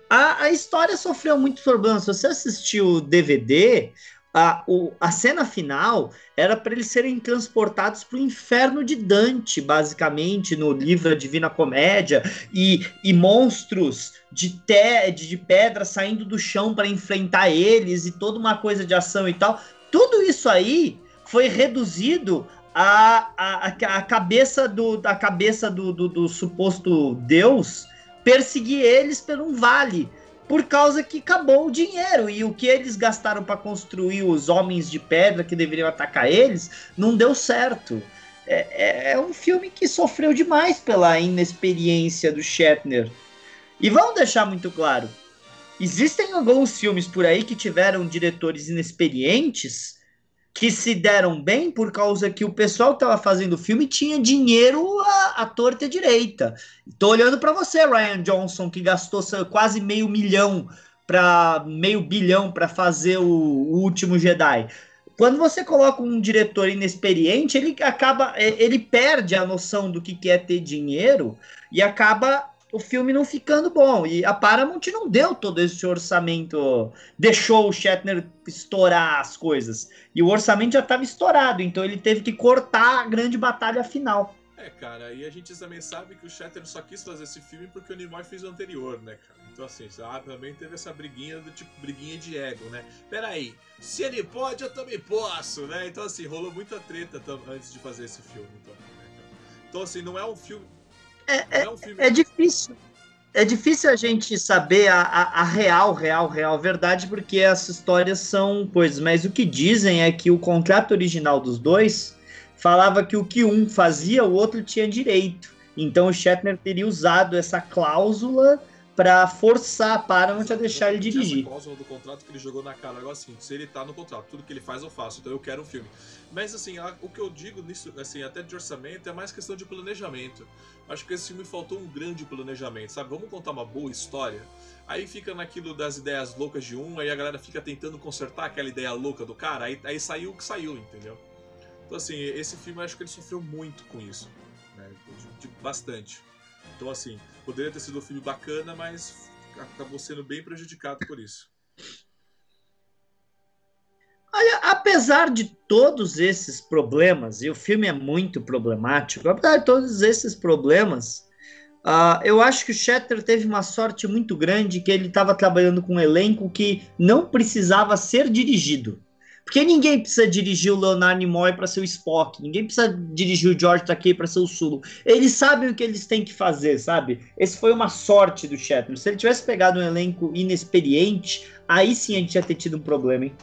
a, a história sofreu muitos problemas. Se você assistiu o DVD, a, o, a cena final era para eles serem transportados para o inferno de Dante, basicamente, no livro A Divina Comédia, e, e monstros de, te, de, de pedra saindo do chão para enfrentar eles, e toda uma coisa de ação e tal. Tudo isso aí foi reduzido à, à, à cabeça do, da cabeça do, do, do suposto Deus perseguir eles por um vale, por causa que acabou o dinheiro e o que eles gastaram para construir os homens de pedra que deveriam atacar eles não deu certo. É, é, é, um filme que sofreu demais pela inexperiência do Shatner. E vamos deixar muito claro: existem alguns filmes por aí que tiveram diretores inexperientes que se deram bem por causa que o pessoal que estava fazendo o filme tinha dinheiro à, à torta e à direita. Tô olhando para você, Ryan Johnson, que gastou quase meio milhão para meio bilhão para fazer o, o, último Jedi. Quando você coloca um diretor inexperiente, ele acaba, ele perde a noção do que é ter dinheiro e acaba o filme não ficando bom. E a Paramount não deu todo esse orçamento, deixou o Shatner estourar as coisas. E o orçamento já estava estourado, então ele teve que cortar a grande batalha final. É, cara, e a gente também sabe que o Shatner só quis fazer esse filme porque o Nimoy fez o anterior, né, cara? Então, assim, ah, também teve essa briguinha do tipo, briguinha de ego, né? Peraí, se ele pode, eu também posso, né? Então, assim, rolou muita treta antes de fazer esse filme. Então, então assim, não é um filme é, é, é, é, difícil. É difícil a gente saber a, a, a, real, real, real verdade, porque as histórias são coisas. Mas o que dizem é que o contrato original dos dois falava que o que um fazia, o outro tinha direito. Então o Shatner teria usado essa cláusula para forçar a Paramount a deixar ele dirigir. Essa cláusula do contrato que ele jogou na cara, agora assim, se ele tá no contrato, tudo que ele faz eu faço, então eu quero um filme. Mas assim, a, o que eu digo nisso, assim, até de orçamento, é mais questão de planejamento. Acho que esse filme faltou um grande planejamento, sabe? Vamos contar uma boa história. Aí fica naquilo das ideias loucas de um, aí a galera fica tentando consertar aquela ideia louca do cara, aí, aí saiu o que saiu, entendeu? Então assim, esse filme acho que ele sofreu muito com isso. Né? De, de, bastante. Então assim, Poderia ter sido um filme bacana, mas acabou sendo bem prejudicado por isso. Olha, apesar de todos esses problemas, e o filme é muito problemático, apesar de todos esses problemas, uh, eu acho que o Shatter teve uma sorte muito grande que ele estava trabalhando com um elenco que não precisava ser dirigido. Porque ninguém precisa dirigir o Leonardo Nimoy para ser o Spock, ninguém precisa dirigir o George Takei para ser o Sulu. Eles sabem o que eles têm que fazer, sabe? Esse foi uma sorte do Shatner. Se ele tivesse pegado um elenco inexperiente, aí sim a gente ia ter tido um problema, hein?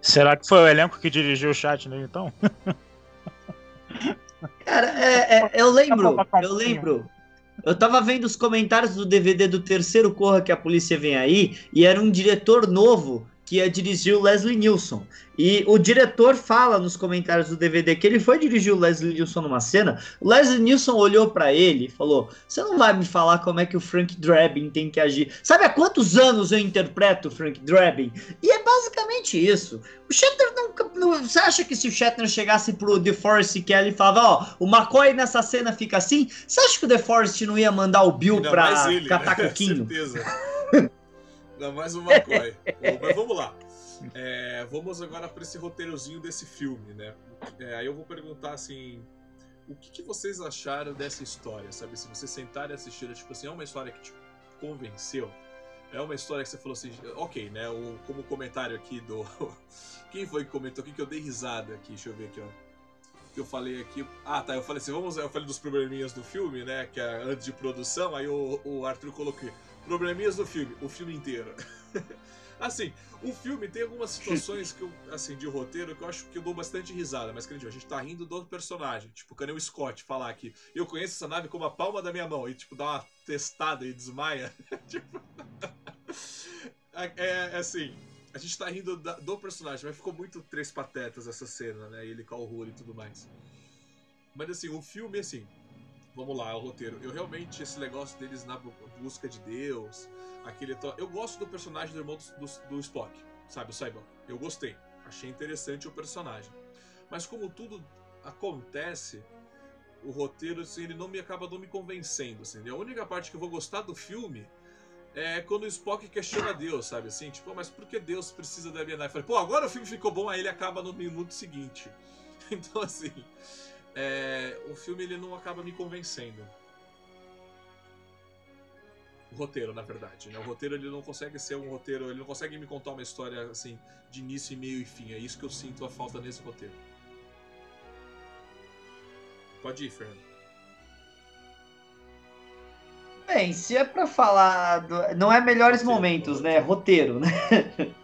Será que foi o elenco que dirigiu o Shatner, então? Cara, é, é, eu lembro, eu lembro. Eu tava vendo os comentários do DVD do terceiro Corra que a polícia vem aí, e era um diretor novo que ia dirigir o Leslie Nielsen. E o diretor fala nos comentários do DVD que ele foi dirigir o Leslie Nielsen numa cena. O Leslie Nielsen olhou para ele e falou: Você não vai me falar como é que o Frank Drabin tem que agir? Sabe há quantos anos eu interpreto o Frank Drabin? E é basicamente isso. O Shatner não, não. Você acha que se o Shatner chegasse pro The Forest Kelly e falava: Ó, oh, o McCoy nessa cena fica assim? Você acha que o The Forest não ia mandar o Bill não, pra ele, catar né? coquinho? Certeza. Dá mais um McCoy. Mas vamos lá. É, vamos agora para esse roteirozinho desse filme, né? É, aí eu vou perguntar assim. O que, que, vocês acharam dessa história, sabe? Se vocês sentarem e assistiram, tipo assim, é uma história que te convenceu? É uma história que você falou assim, ok, né? O, como comentário aqui do. Quem foi que comentou aqui que eu dei risada aqui? Deixa eu ver aqui, ó. Que eu falei aqui. Ah, tá. Eu falei assim, vamos. Eu falei dos probleminhas do filme, né? Que é antes de produção. Aí o, o Arthur colocou. Probleminhas do filme, o filme inteiro. assim, o filme tem algumas situações que eu, assim, de roteiro que eu acho que eu dou bastante risada, mas acredito, a gente tá rindo do personagem. Tipo, quando o Scott falar aqui, eu conheço essa nave como a palma da minha mão, e tipo, dá uma testada e desmaia. tipo. é, é, assim. A gente tá rindo da, do personagem, mas ficou muito três patetas essa cena, né? Ele com o horror e tudo mais. Mas assim, o filme, assim, vamos lá, o roteiro. Eu realmente, esse negócio deles na busca de Deus, aquele. Eu gosto do personagem do irmão do, do, do Spock, sabe, o Cyborg. Eu gostei. Achei interessante o personagem. Mas como tudo acontece, o roteiro, assim, ele não me acaba não me convencendo, assim. A única parte que eu vou gostar do filme é quando o Spock questiona Deus, sabe assim? Tipo, mas por que Deus precisa da nave? Eu falei, pô, agora o filme ficou bom, aí ele acaba no minuto seguinte. Então, assim, é, o filme ele não acaba me convencendo. O roteiro, na verdade. Né? O roteiro ele não consegue ser um roteiro, ele não consegue me contar uma história assim de início, meio e fim. É isso que eu sinto a falta nesse roteiro. Pode ir, Fernando. Bem, se é para falar, do... não é melhores roteiro, momentos, né? Roteiro, né?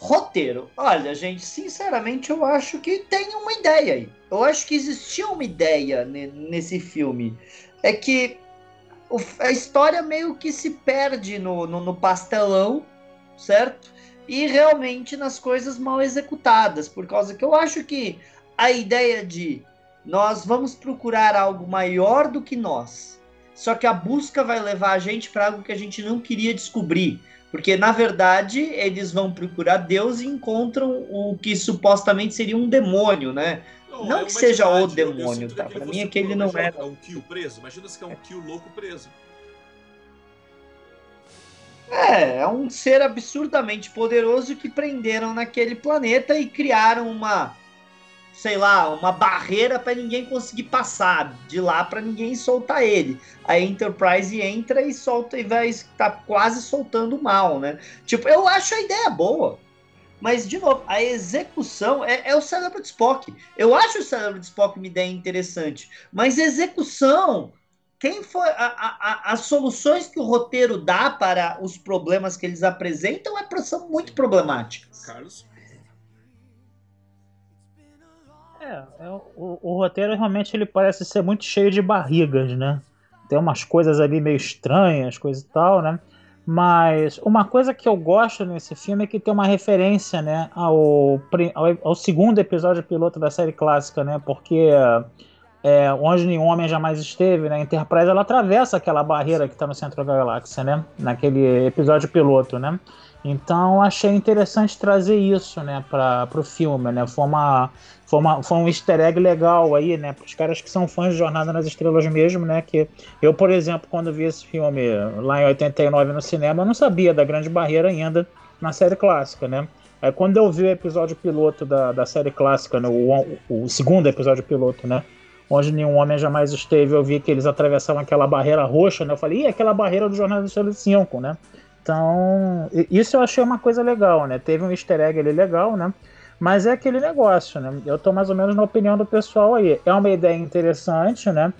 Roteiro. Olha, gente, sinceramente, eu acho que tem uma ideia aí. Eu acho que existia uma ideia nesse filme. É que a história meio que se perde no, no, no pastelão, certo? E realmente nas coisas mal executadas. Por causa que eu acho que a ideia de nós vamos procurar algo maior do que nós. Só que a busca vai levar a gente para algo que a gente não queria descobrir. Porque, na verdade, eles vão procurar Deus e encontram o que supostamente seria um demônio, né? Não, não é que seja o demônio, tá? Pra mim, aquele não é. É um kill preso? Imagina se é um kill louco preso. É, é um ser absurdamente poderoso que prenderam naquele planeta e criaram uma sei lá, uma barreira para ninguém conseguir passar de lá para ninguém soltar ele. A Enterprise entra e solta e vai tá quase soltando mal, né? Tipo, eu acho a ideia boa. Mas, de novo, a execução é, é o cérebro de Spock. Eu acho o cérebro de Spock uma ideia interessante. Mas execução, quem foi. A, a, as soluções que o roteiro dá para os problemas que eles apresentam é, são muito problemáticas. Carlos? É, é o, o, roteiro realmente ele parece ser muito cheio de barrigas, né? Tem umas coisas ali meio estranhas, coisa e tal, né? Mas uma coisa que eu gosto nesse filme é que tem uma referência, né, ao, ao, ao segundo episódio piloto da série clássica, né? Porque é, onde nenhum homem jamais esteve, né? A Enterprise ela atravessa aquela barreira que está no centro da galáxia, né? Naquele episódio piloto, né? Então achei interessante trazer isso, né, para o filme, né? Foi uma foi, uma, foi um easter egg legal aí, né? Para os caras que são fãs de Jornada nas Estrelas mesmo, né? Que eu, por exemplo, quando vi esse filme lá em 89 no cinema, eu não sabia da Grande Barreira ainda na série clássica, né? Aí quando eu vi o episódio piloto da, da série clássica, né, o, o segundo episódio piloto, né? Onde nenhum homem jamais esteve, eu vi que eles atravessavam aquela barreira roxa, né? Eu falei, ih, aquela barreira do Jornada nas Estrelas 5, né? Então, isso eu achei uma coisa legal, né? Teve um easter egg ali legal, né? Mas é aquele negócio, né? Eu tô mais ou menos na opinião do pessoal aí. É uma ideia interessante, né?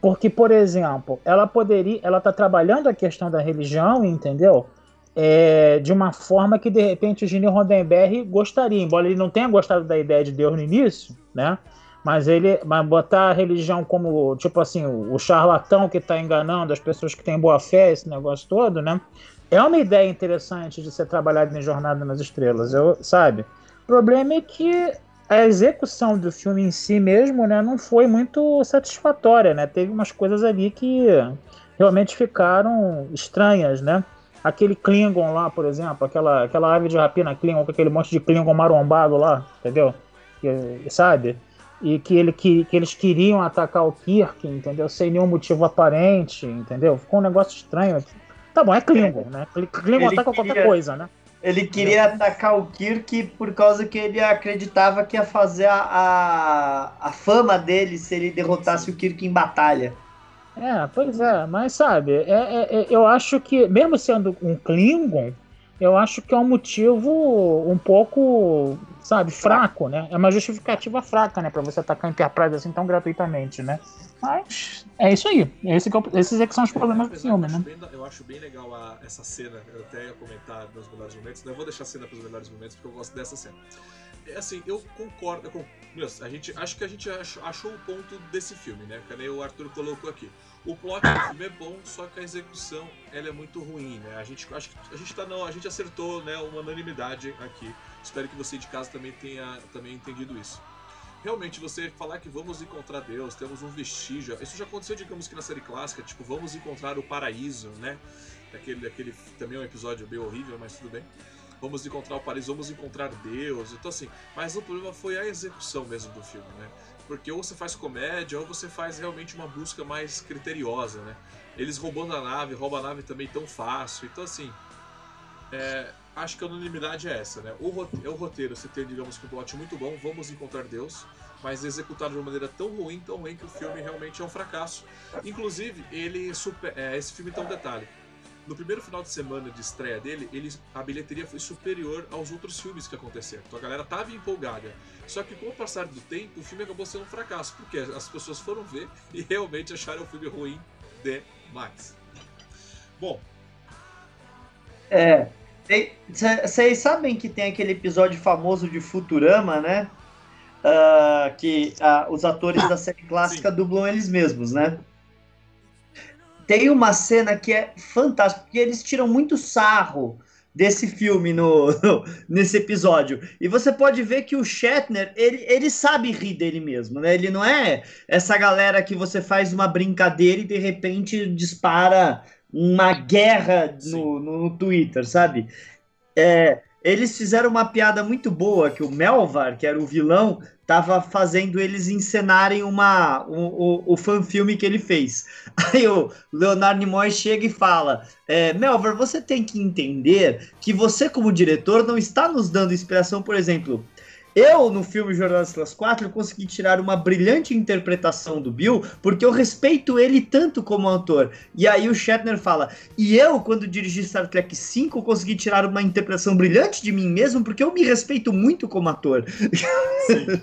Porque, por exemplo, ela poderia. Ela tá trabalhando a questão da religião, entendeu? É, de uma forma que de repente o Gene Roddenberry gostaria, embora ele não tenha gostado da ideia de Deus no início, né? Mas ele vai botar a religião como, tipo assim, o charlatão que está enganando as pessoas que têm boa fé, esse negócio todo, né? É uma ideia interessante de ser trabalhada em Jornada nas Estrelas, eu, sabe? O problema é que a execução do filme em si mesmo, né, não foi muito satisfatória, né? Teve umas coisas ali que realmente ficaram estranhas, né? Aquele Klingon lá, por exemplo, aquela, aquela ave de rapina Klingon, com aquele monte de Klingon marombado lá, entendeu? Que, sabe? E que, ele, que, que eles queriam atacar o Kirk, entendeu? Sem nenhum motivo aparente, entendeu? Ficou um negócio estranho Tá bom, é Klingon, né? Klingon ataca queria... qualquer coisa, né? Ele queria atacar o Kirk por causa que ele acreditava que ia fazer a, a, a fama dele se ele derrotasse o Kirk em batalha. É, pois é, mas sabe, é, é, é, eu acho que, mesmo sendo um Klingon, eu acho que é um motivo um pouco, sabe, fraco, né? É uma justificativa fraca, né, para você atacar Enterprise assim tão gratuitamente, né? Mas é isso aí. Esse que, é esses é que são os problemas do filme, né? Bem, eu acho bem legal a, essa cena. Eu até ia comentar nos melhores momentos. Não eu vou deixar a cena para os melhores momentos porque eu gosto dessa cena. É assim, eu concordo. com, meu, a gente, acho que a gente achou, achou o ponto desse filme, né? Que nem o Arthur colocou aqui. O plot do filme é bom, só que a execução ela é muito ruim, né? A gente, acho que a gente, tá, não, a gente acertou né, uma unanimidade aqui. Espero que você de casa também tenha também entendido isso realmente você falar que vamos encontrar Deus, temos um vestígio. Isso já aconteceu, digamos que na série clássica, tipo, vamos encontrar o paraíso, né? Aquele, aquele também é um episódio bem horrível, mas tudo bem. Vamos encontrar o paraíso, vamos encontrar Deus. Então, assim, mas o problema foi a execução mesmo do filme, né? Porque ou você faz comédia, ou você faz realmente uma busca mais criteriosa, né? Eles roubando a nave, roubam a nave também tão fácil. Então, assim, é, acho que a unanimidade é essa, né? O é o roteiro você tem, digamos que um plot muito bom, vamos encontrar Deus, mas executado de uma maneira tão ruim, tão ruim que o filme realmente é um fracasso. Inclusive, ele super, é, esse filme tem um detalhe. No primeiro final de semana de estreia dele, ele, a bilheteria foi superior aos outros filmes que aconteceram. Então a galera tava empolgada. Só que com o passar do tempo, o filme acabou sendo um fracasso, porque as pessoas foram ver e realmente acharam o filme ruim demais. Bom. É, vocês sabem que tem aquele episódio famoso de Futurama, né? Uh, que uh, os atores da série clássica Sim. dublam eles mesmos, né? Tem uma cena que é fantástica, porque eles tiram muito sarro desse filme no, no, nesse episódio. E você pode ver que o Shatner, ele, ele sabe rir dele mesmo, né? Ele não é essa galera que você faz uma brincadeira e de repente dispara uma guerra no, no, no Twitter, sabe? É, eles fizeram uma piada muito boa que o Melvar, que era o vilão, tava fazendo eles encenarem uma, o, o, o fanfilme que ele fez. Aí o Leonardo Nimoy chega e fala: é, Melvar, você tem que entender que você, como diretor, não está nos dando inspiração, por exemplo. Eu, no filme Jornalistas 4, consegui tirar uma brilhante interpretação do Bill, porque eu respeito ele tanto como autor. E aí o Shatner fala: E eu, quando dirigi Star Trek 5, consegui tirar uma interpretação brilhante de mim mesmo, porque eu me respeito muito como ator. Sim.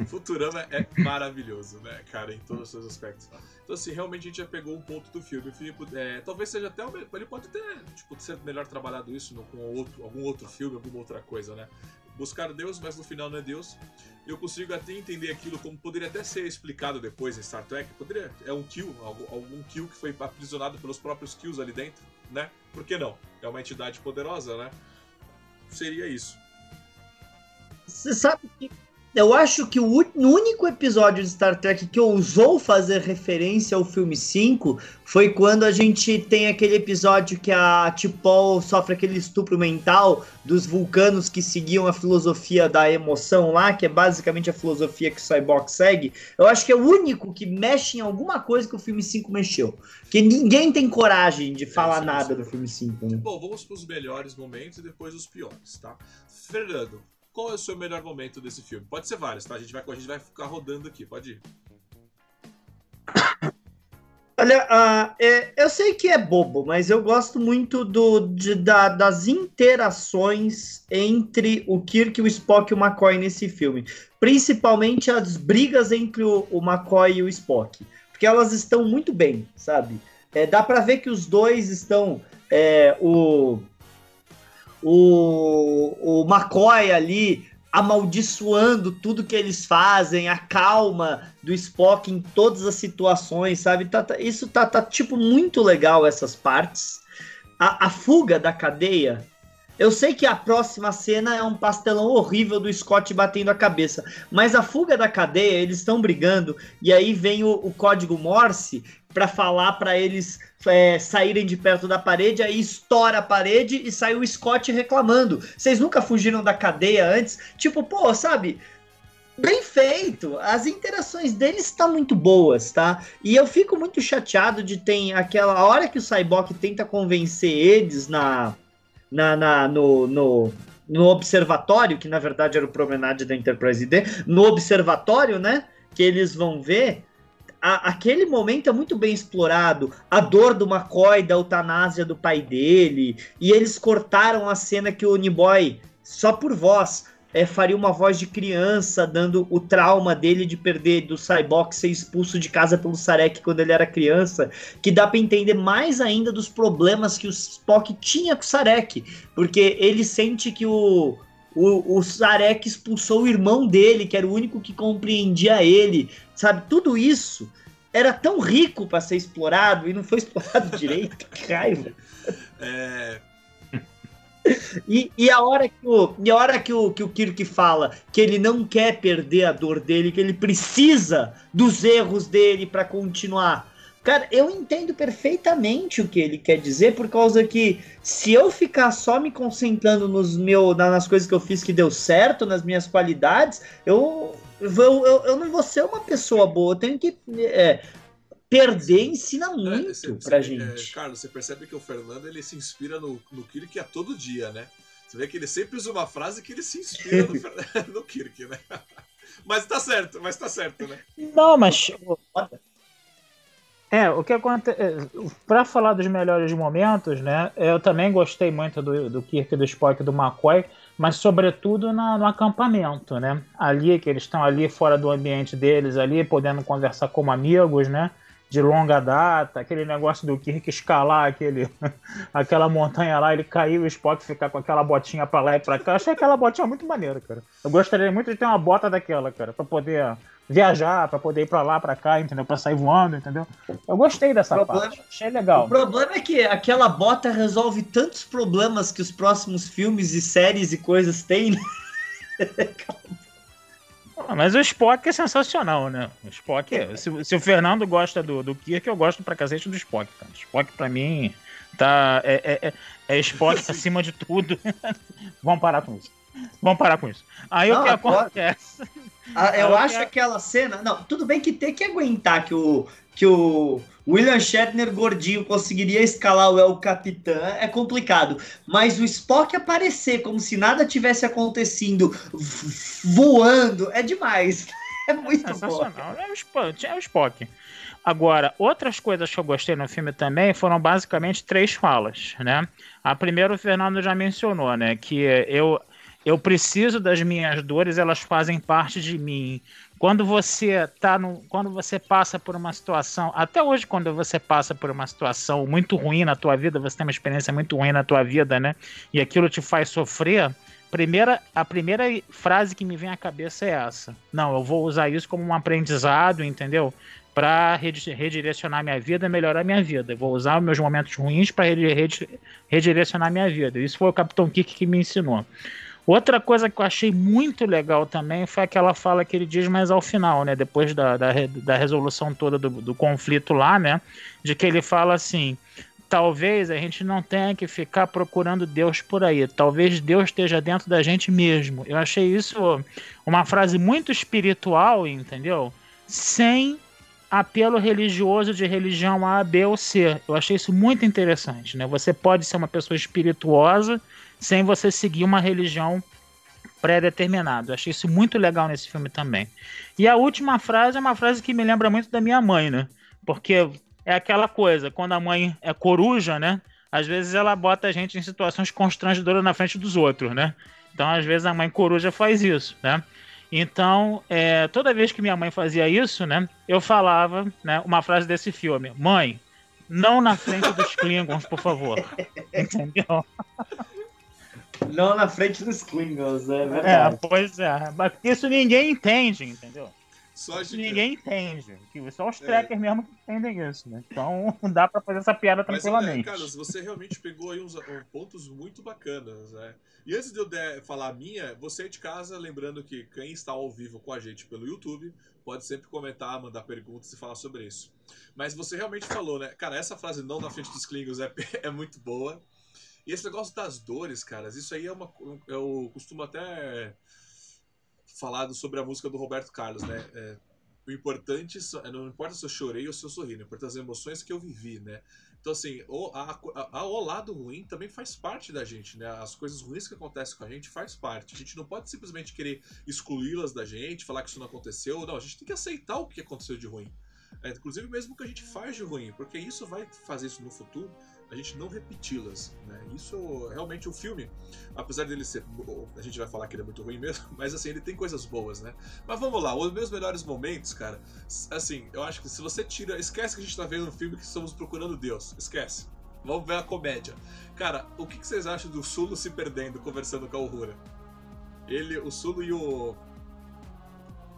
Futurama é maravilhoso, né, cara, em todos os seus aspectos. Então, assim, realmente a gente já pegou um ponto do filme. O filme é, talvez seja até. Ele pode ter, tipo, ser melhor trabalhado isso com outro, algum outro filme, alguma outra coisa, né? buscar Deus, mas no final não é Deus. Eu consigo até entender aquilo como poderia até ser explicado depois em Star Trek. Poderia, é um kill, algum kill que foi aprisionado pelos próprios kills ali dentro, né? Por que não? É uma entidade poderosa, né? Seria isso. Você sabe que eu acho que o único episódio de Star Trek que ousou fazer referência ao filme 5 foi quando a gente tem aquele episódio que a T'Pol sofre aquele estupro mental dos vulcanos que seguiam a filosofia da emoção lá, que é basicamente a filosofia que o Cyborg segue. Eu acho que é o único que mexe em alguma coisa que o filme 5 mexeu. Que ninguém tem coragem de falar é, nada do filme 5. Né? Bom, vamos para os melhores momentos e depois os piores, tá? Fernando, qual é o seu melhor momento desse filme? Pode ser vários, tá? A gente vai, a gente vai ficar rodando aqui, pode ir. Olha, uh, é, eu sei que é bobo, mas eu gosto muito do, de, da, das interações entre o Kirk, o Spock e o McCoy nesse filme. Principalmente as brigas entre o, o McCoy e o Spock. Porque elas estão muito bem, sabe? É, dá para ver que os dois estão. É, o, o, o McCoy ali amaldiçoando tudo que eles fazem, a calma do Spock em todas as situações, sabe? Tá, tá, isso tá, tá, tipo, muito legal essas partes. A, a, fuga da cadeia. Eu sei que a próxima cena é um pastelão horrível do Scott batendo a cabeça, mas a fuga da cadeia, eles estão brigando, e aí vem o, o código Morse para falar para eles é, saírem de perto da parede, aí estoura a parede e sai o Scott reclamando. Vocês nunca fugiram da cadeia antes? Tipo, pô, sabe? bem feito. As interações deles estão muito boas, tá? E eu fico muito chateado de ter aquela hora que o Cyborg tenta convencer eles na, na, na no, no, no observatório, que na verdade era o promenade da Enterprise D, no observatório, né? Que eles vão ver. A, aquele momento é muito bem explorado. A dor do McCoy, da eutanásia do pai dele. E eles cortaram a cena que o Uniboy, só por voz, é, faria uma voz de criança, dando o trauma dele de perder do Cyborg ser expulso de casa pelo Sarek quando ele era criança, que dá para entender mais ainda dos problemas que o Spock tinha com o Sarek, porque ele sente que o, o, o Sarek expulsou o irmão dele, que era o único que compreendia ele, sabe? Tudo isso era tão rico para ser explorado e não foi explorado direito. Que raiva. É, e, e, a hora, que o, e a hora que o, que o Kirk fala que ele não quer perder a dor dele, que ele precisa dos erros dele para continuar. Cara, eu entendo perfeitamente o que ele quer dizer, por causa que se eu ficar só me concentrando nos meu, nas coisas que eu fiz que deu certo, nas minhas qualidades, eu, eu, eu, eu não vou ser uma pessoa boa. Eu tenho que é, perder ensina é, muito é, você, pra você, gente. É, Carlos, você percebe que o Fernando ele se inspira no, no Kirk a todo dia, né? Você vê que ele sempre usa uma frase que ele se inspira no, no Kirk, né? Mas tá certo, mas tá certo, né? Não, mas. É, o que acontece. É, pra falar dos melhores momentos, né? Eu também gostei muito do, do Kirk, do Spock e do McCoy, mas sobretudo na, no acampamento, né? Ali, que eles estão ali fora do ambiente deles, ali, podendo conversar como amigos, né? de longa data, aquele negócio do Kirk escalar aquele, aquela montanha lá, ele caiu o Spock ficar com aquela botinha pra lá e pra cá. Eu achei aquela botinha muito maneira, cara. Eu gostaria muito de ter uma bota daquela, cara, pra poder viajar, pra poder ir pra lá, pra cá, entendeu? Pra sair voando, entendeu? Eu gostei dessa problema, parte, achei legal. O problema é que aquela bota resolve tantos problemas que os próximos filmes e séries e coisas têm, né? mas o Spock é sensacional, né? O Spock é. Se, se o Fernando gosta do, do Kirk, eu gosto pra cacete do Spock, cara. Spock, pra mim, tá. É, é, é, é Spock acima de tudo. Vamos parar com isso. Vamos parar com isso. Aí não, o que acontece. Ah, eu acho que... aquela cena. Não, tudo bem que tem que aguentar que o, que o William Shatner gordinho conseguiria escalar o El Capitã é complicado. Mas o Spock aparecer como se nada tivesse acontecendo, voando, é demais. É muito Sensacional. É o, Spock, é o Spock. Agora, outras coisas que eu gostei no filme também foram basicamente três falas, né? A primeira o Fernando já mencionou, né? Que eu, eu preciso das minhas dores, elas fazem parte de mim. Quando você tá no, quando você passa por uma situação, até hoje quando você passa por uma situação muito ruim na tua vida, você tem uma experiência muito ruim na tua vida, né? E aquilo te faz sofrer, primeira, a primeira frase que me vem à cabeça é essa. Não, eu vou usar isso como um aprendizado, entendeu? Para redirecionar minha vida, melhorar minha vida. Eu vou usar meus momentos ruins para redirecionar minha vida. Isso foi o Capitão Kirk que me ensinou. Outra coisa que eu achei muito legal também foi aquela fala que ele diz mais ao final, né? Depois da, da, da resolução toda do, do conflito lá, né? De que ele fala assim: talvez a gente não tenha que ficar procurando Deus por aí. Talvez Deus esteja dentro da gente mesmo. Eu achei isso uma frase muito espiritual, entendeu? Sem apelo religioso de religião A, B ou C. Eu achei isso muito interessante, né? Você pode ser uma pessoa espirituosa sem você seguir uma religião pré-determinada. Achei isso muito legal nesse filme também. E a última frase é uma frase que me lembra muito da minha mãe, né? Porque é aquela coisa, quando a mãe é coruja, né? Às vezes ela bota a gente em situações constrangedoras na frente dos outros, né? Então, às vezes a mãe coruja faz isso, né? Então, é, toda vez que minha mãe fazia isso, né? Eu falava, né? Uma frase desse filme: Mãe, não na frente dos Klingons, por favor. Entendeu? Não na frente dos Klingons, é verdade. É, pois é. Mas isso ninguém entende, entendeu? Só isso ninguém entende. Só os é. trackers mesmo que entendem isso, né? Então dá pra fazer essa piada tranquilamente. Mas, Carlos, você realmente pegou aí uns, uns, pontos muito bacanas, né? E antes de eu der, falar a minha, você de casa, lembrando que quem está ao vivo com a gente pelo YouTube, pode sempre comentar, mandar perguntas e falar sobre isso. Mas você realmente falou, né? Cara, essa frase não na frente dos Klingons é, é muito boa. E esse negócio das dores, caras, isso aí é uma. Eu costumo até falado sobre a música do Roberto Carlos, né? É, o importante, não importa se eu chorei ou se eu sorri, não importa as emoções que eu vivi, né? Então, assim, o, a, a, o lado ruim também faz parte da gente, né? As coisas ruins que acontecem com a gente faz parte. A gente não pode simplesmente querer excluí-las da gente, falar que isso não aconteceu. Não, a gente tem que aceitar o que aconteceu de ruim. É, inclusive mesmo que a gente faz de ruim, porque isso vai fazer isso no futuro, a gente não repeti-las. Né? Isso realmente o filme, apesar dele ser. A gente vai falar que ele é muito ruim mesmo, mas assim, ele tem coisas boas, né? Mas vamos lá, os meus melhores momentos, cara, assim, eu acho que se você tira. Esquece que a gente tá vendo um filme que estamos procurando Deus. Esquece. Vamos ver a comédia. Cara, o que, vocês acham do Sulo se perdendo conversando com a Uhura? Ele, o Sulo e o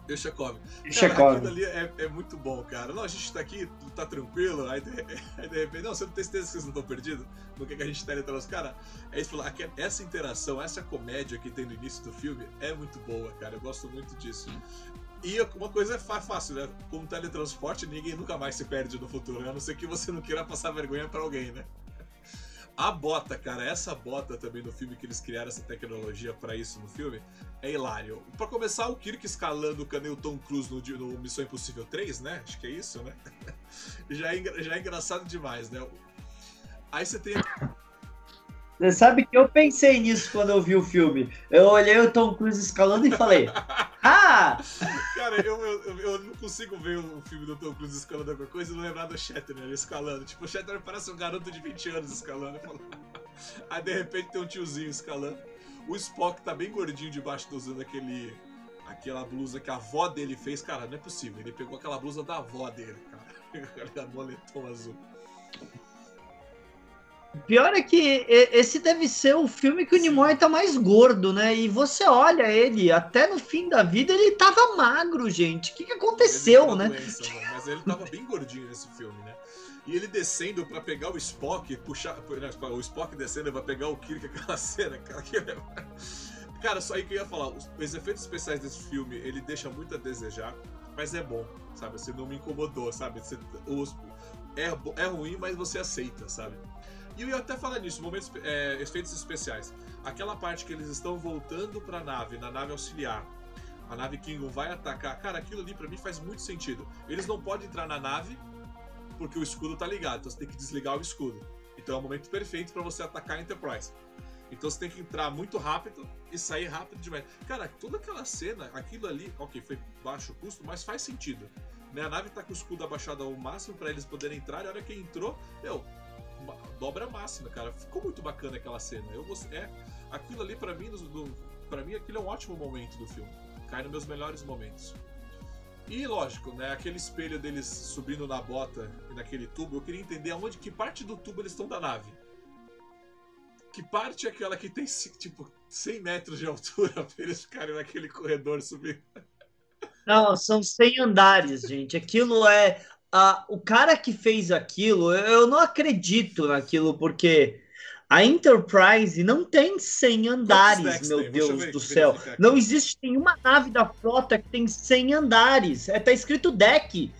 e o Chekhov. Chekhov. Aquilo ali é, é, muito bom, cara. Não, a gente tá aqui, tá tranquilo, aí de, aí de repente, não, você não tem certeza que vocês não estão perdidos? No que, que a gente tá teletransporta? Cara, é isso, essa interação, essa comédia que tem no início do filme é muito boa, cara. Eu gosto muito disso. E uma coisa é fácil, né? Como teletransporte, ninguém nunca mais se perde no futuro, a não ser que você não queira passar vergonha para alguém, né? A bota, cara, essa bota também no filme que eles criaram essa tecnologia para isso no filme é hilário. Para começar, o Kirk escalando o canil Tom Cruise no, no, Missão Impossível 3, né? Acho que é isso, né? já, é, já é engraçado demais, né? Aí você tem você sabe que eu pensei nisso quando eu vi o filme. Eu olhei o Tom Cruise escalando e falei: Ah! Cara, eu, eu, eu não consigo ver o filme do Tom Cruise escalando alguma coisa e não lembrar do Shatner escalando. Tipo, o Shatner parece um garoto de 20 anos escalando. Aí de repente tem um tiozinho escalando. O Spock tá bem gordinho debaixo usando aquele. aquela blusa que a avó dele fez. Cara, não é possível. Ele pegou aquela blusa da avó dele, cara. Aquela moletom azul. Pior é que esse deve ser o filme que o Nimoy tá mais gordo, né? E você olha ele, até no fim da vida ele tava magro, gente. O que, que aconteceu, né? Doença, mas ele tava bem gordinho nesse filme, né? E ele descendo para pegar o Spock, puxar. Né, o Spock descendo para pegar o Kirk, aquela cena, cara. Que... É cara, só aí que eu ia falar, os, os efeitos especiais desse filme, ele deixa muito a desejar, mas é bom, sabe? Você não me incomodou, sabe? Você, os, é, é ruim, mas você aceita, sabe? E eu ia até falar nisso, momentos, é, efeitos especiais. Aquela parte que eles estão voltando pra nave, na nave auxiliar. A nave Klingon vai atacar. Cara, aquilo ali para mim faz muito sentido. Eles não podem entrar na nave porque o escudo tá ligado, então você tem que desligar o escudo. Então é o momento perfeito para você atacar a Enterprise. Então você tem que entrar muito rápido e sair rápido demais. Cara, toda aquela cena, aquilo ali, ok, foi baixo custo, mas faz sentido. Né? A nave tá com o escudo abaixado ao máximo para eles poderem entrar, e a hora que entrou, meu, dobra máxima, cara. Ficou muito bacana aquela cena. Eu é aquilo ali para mim, para mim aquilo é um ótimo momento do filme. Cai nos meus melhores momentos. E lógico, né, aquele espelho deles subindo na bota e naquele tubo, eu queria entender aonde que parte do tubo eles estão da nave. Que parte é aquela que tem tipo 100 metros de altura para eles ficarem naquele corredor subindo? Não, são 100 andares, gente. Aquilo é a, o cara que fez aquilo, eu não acredito naquilo, porque a Enterprise não tem 100 andares, meu Deus ver, do céu. Não existe nenhuma nave da frota que tem 100 andares. É, tá escrito deck.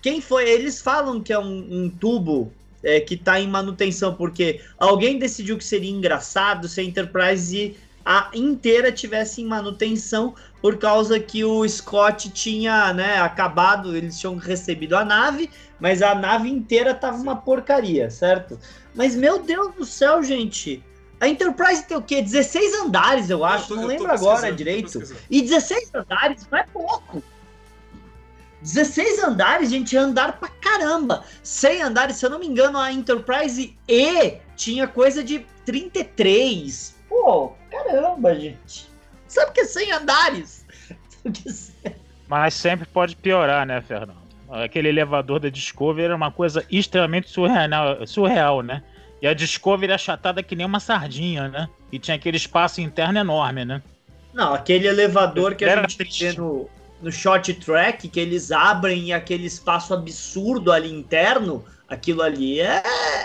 Quem foi? Eles falam que é um, um tubo é, que está em manutenção, porque alguém decidiu que seria engraçado se a Enterprise a inteira tivesse em manutenção por causa que o Scott tinha, né, acabado, eles tinham recebido a nave, mas a nave inteira tava uma porcaria, certo? Mas meu Deus do céu, gente, a Enterprise tem o quê? 16 andares, eu acho, eu tô, não lembro agora direito. E 16 andares não é pouco. 16 andares, gente, é andar pra caramba. 100 andares, se eu não me engano, a Enterprise E tinha coisa de 33. Pô, caramba, gente. Sabe que é 100 andares? Mas sempre pode piorar, né, Fernando? Aquele elevador da Discovery era uma coisa extremamente surreal, surreal né? E a Discovery é achatada que nem uma sardinha, né? E tinha aquele espaço interno enorme, né? Não, aquele elevador que a gente triste. vê no, no short track, que eles abrem aquele espaço absurdo ali interno, aquilo ali é,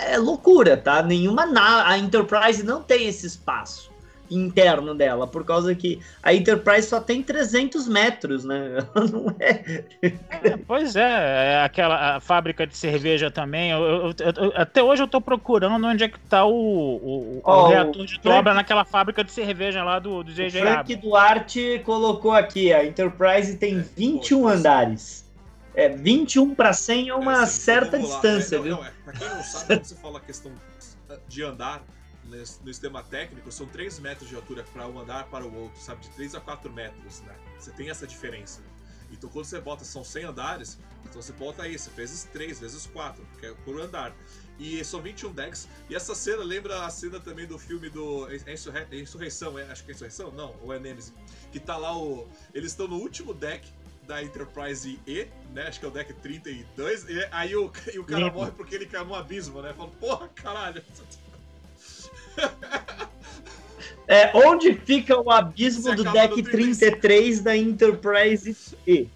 é loucura, tá? Nenhuma na a Enterprise não tem esse espaço. Interno dela, por causa que a Enterprise só tem 300 metros, né? Ela não é... é pois é, é aquela fábrica de cerveja também. Eu, eu, eu, até hoje eu tô procurando onde é que tá o, o, oh, o reator de dobra Frank... naquela fábrica de cerveja lá do, do JJ Frank Duarte colocou aqui, a Enterprise tem 21 é, andares. É, 21 para 100 é uma é, certa distância, é, não, viu? Não, é, pra quem não sabe, quando você fala a questão de andar, no sistema técnico, são 3 metros de altura para um andar para o outro, sabe? De 3 a 4 metros, né? Você tem essa diferença. Então quando você bota, são 100 andares, então você bota isso, vezes 3, vezes 4, que é por andar. E são 21 decks. E essa cena lembra a cena também do filme do. É, Insurre... Insurreição, é? acho que é Insurreição? Não, ou é Nemesis. Que tá lá o. Eles estão no último deck da Enterprise E, né? Acho que é o deck 32. E aí o, e o cara morre porque ele caiu no abismo, né? Fala, porra, caralho. É, onde fica o abismo do deck 33 da Enterprise E?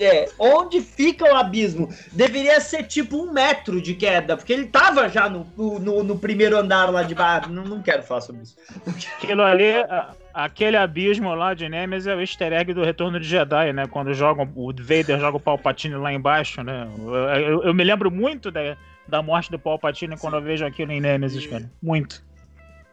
É, onde fica o abismo? Deveria ser tipo um metro de queda, porque ele tava já no, no, no primeiro andar lá de baixo. não, não quero falar sobre isso. Aquilo ali, aquele abismo lá de Nemesis é o easter egg do Retorno de Jedi, né? Quando jogam, o Vader joga o Palpatine lá embaixo, né? Eu, eu, eu me lembro muito da, da morte do Palpatine quando eu vejo aquilo em Nemesis, cara. Muito.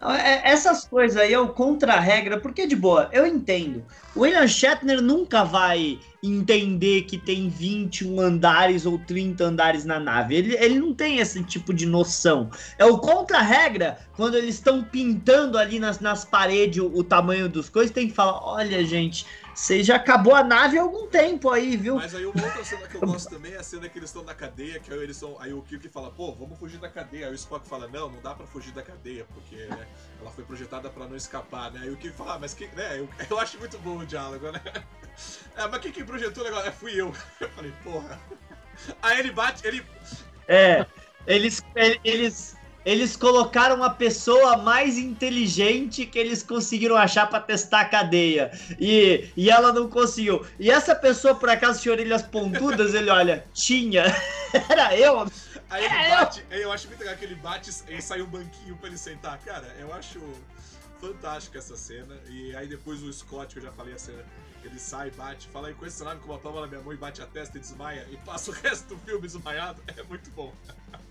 É, essas coisas aí é o contra-regra, porque de boa, eu entendo. O William Shatner nunca vai entender que tem 21 andares ou 30 andares na nave. Ele, ele não tem esse tipo de noção. É o contra-regra, quando eles estão pintando ali nas, nas paredes o, o tamanho dos coisas, tem que falar: olha, gente, você já acabou a nave há algum tempo aí, viu? Mas aí uma outra cena que eu gosto também é a cena que eles estão na cadeia, que aí eles são. Aí o Kirk fala, pô, vamos fugir da cadeia. Aí o Spock fala, não, não dá pra fugir da cadeia, porque né, ela foi projetada pra não escapar, né? Aí o Kirk fala, ah, mas que. Né, eu, eu acho muito bom o diálogo, né? É, mas quem que projetou o negócio? É, fui eu. Eu falei, porra. Aí ele bate, ele. É, eles. eles eles colocaram a pessoa mais inteligente que eles conseguiram achar para testar a cadeia. E, e ela não conseguiu. E essa pessoa, por acaso, tinha orelhas pontudas? Ele olha, tinha. Era eu. Aí ele é bate, eu. eu acho muito legal que ele bate e sai um banquinho pra ele sentar. Cara, eu acho fantástica essa cena. E aí depois o Scott, que eu já falei a cena, ele sai, bate, fala aí com esse cenário com uma palma na minha mão e bate a testa e desmaia e passa o resto do filme desmaiado. É muito bom.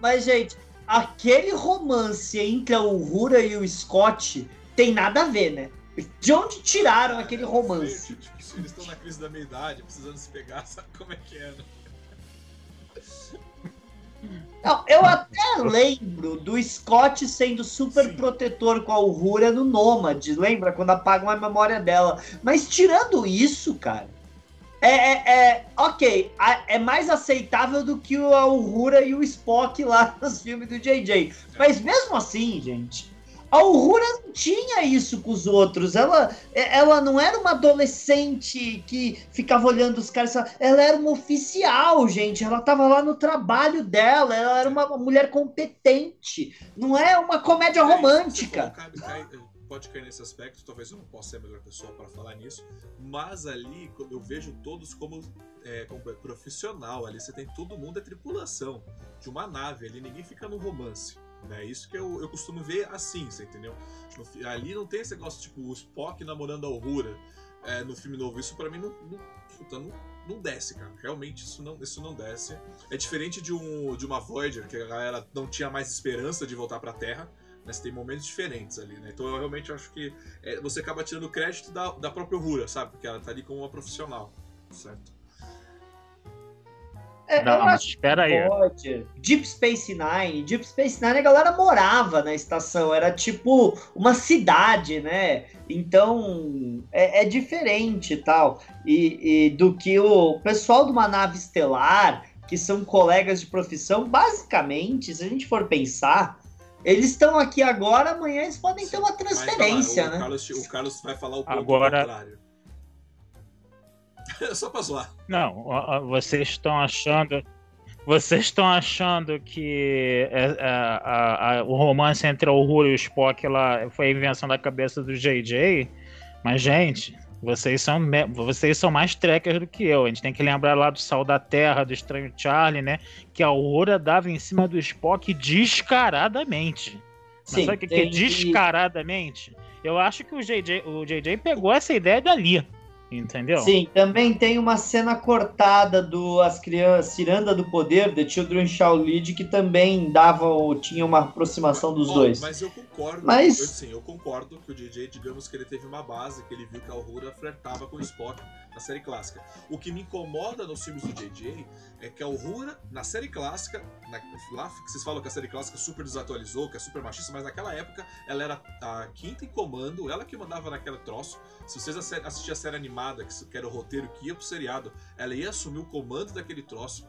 Mas, gente, aquele romance entre a Uhura e o Scott tem nada a ver, né? De onde tiraram aquele romance? Tipo, eles estão na crise da meia-idade, precisando se pegar, sabe como é que é, né? Não, eu até lembro do Scott sendo super Sim. protetor com a Uhura no Nômade, lembra? Quando apagam a memória dela. Mas tirando isso, cara, é, é, é, ok, é mais aceitável do que o Uhura e o Spock lá nos filmes do JJ. Mas mesmo assim, gente, a Uhura não tinha isso com os outros. Ela, é, ela não era uma adolescente que ficava olhando os caras. Ela era uma oficial, gente. Ela estava lá no trabalho dela. Ela era uma mulher competente. Não é uma comédia romântica pode cair nesse aspecto, talvez eu não possa ser a melhor pessoa para falar nisso, mas ali eu vejo todos como, é, como profissional, ali você tem todo mundo é tripulação de uma nave, ali ninguém fica no romance. É isso que eu, eu costumo ver assim, você entendeu? No, ali não tem esse negócio tipo o Spock namorando a Uhura é, no filme novo. Isso para mim não, não, não, não, desce, cara. Realmente isso não, isso não desce. É diferente de, um, de uma Voyager, que a galera não tinha mais esperança de voltar pra Terra mas tem momentos diferentes ali, né? Então eu realmente acho que é, você acaba tirando crédito da, da própria Rura, sabe? Porque ela tá ali como uma profissional, certo? É, não, mas espera aí. Pode. Deep Space Nine, Deep Space Nine a galera morava na estação, era tipo uma cidade, né? Então é, é diferente tal. E, e do que o pessoal de uma nave estelar, que são colegas de profissão, basicamente, se a gente for pensar, eles estão aqui agora, amanhã eles podem ter uma transferência, falar, né? O Carlos, o Carlos, vai falar o ponto agora... contrário. Só pra zoar. Não, vocês estão achando. Vocês estão achando que é, é, a, a, o romance entre o Uhura e o Spock lá foi a invenção da cabeça do JJ? Mas, gente, Vocês são, vocês são mais trekkers do que eu. A gente tem que lembrar lá do Sal da Terra, do Estranho Charlie, né? Que a Aurora dava em cima do Spock descaradamente. Mas Sim, sabe o que, que é descaradamente? Eu acho que o JJ, o JJ pegou essa ideia dali. Entendeu? Sim, também tem uma cena cortada do As Crianças, Ciranda do Poder, The Children Shall Lead, que também dava ou tinha uma aproximação dos oh, dois. Mas eu concordo, mas... Eu, sim, eu concordo que o DJ, digamos que ele teve uma base, que ele viu que a Aurora flertava com o Spock na série clássica. O que me incomoda nos filmes do JJ é que a Uhura, na série clássica, na, lá vocês falam que a série clássica super desatualizou, que é super machista, mas naquela época ela era a quinta em comando, ela que mandava naquele troço. Se vocês assistiam a série animada, que era o roteiro que ia pro seriado, ela ia assumir o comando daquele troço.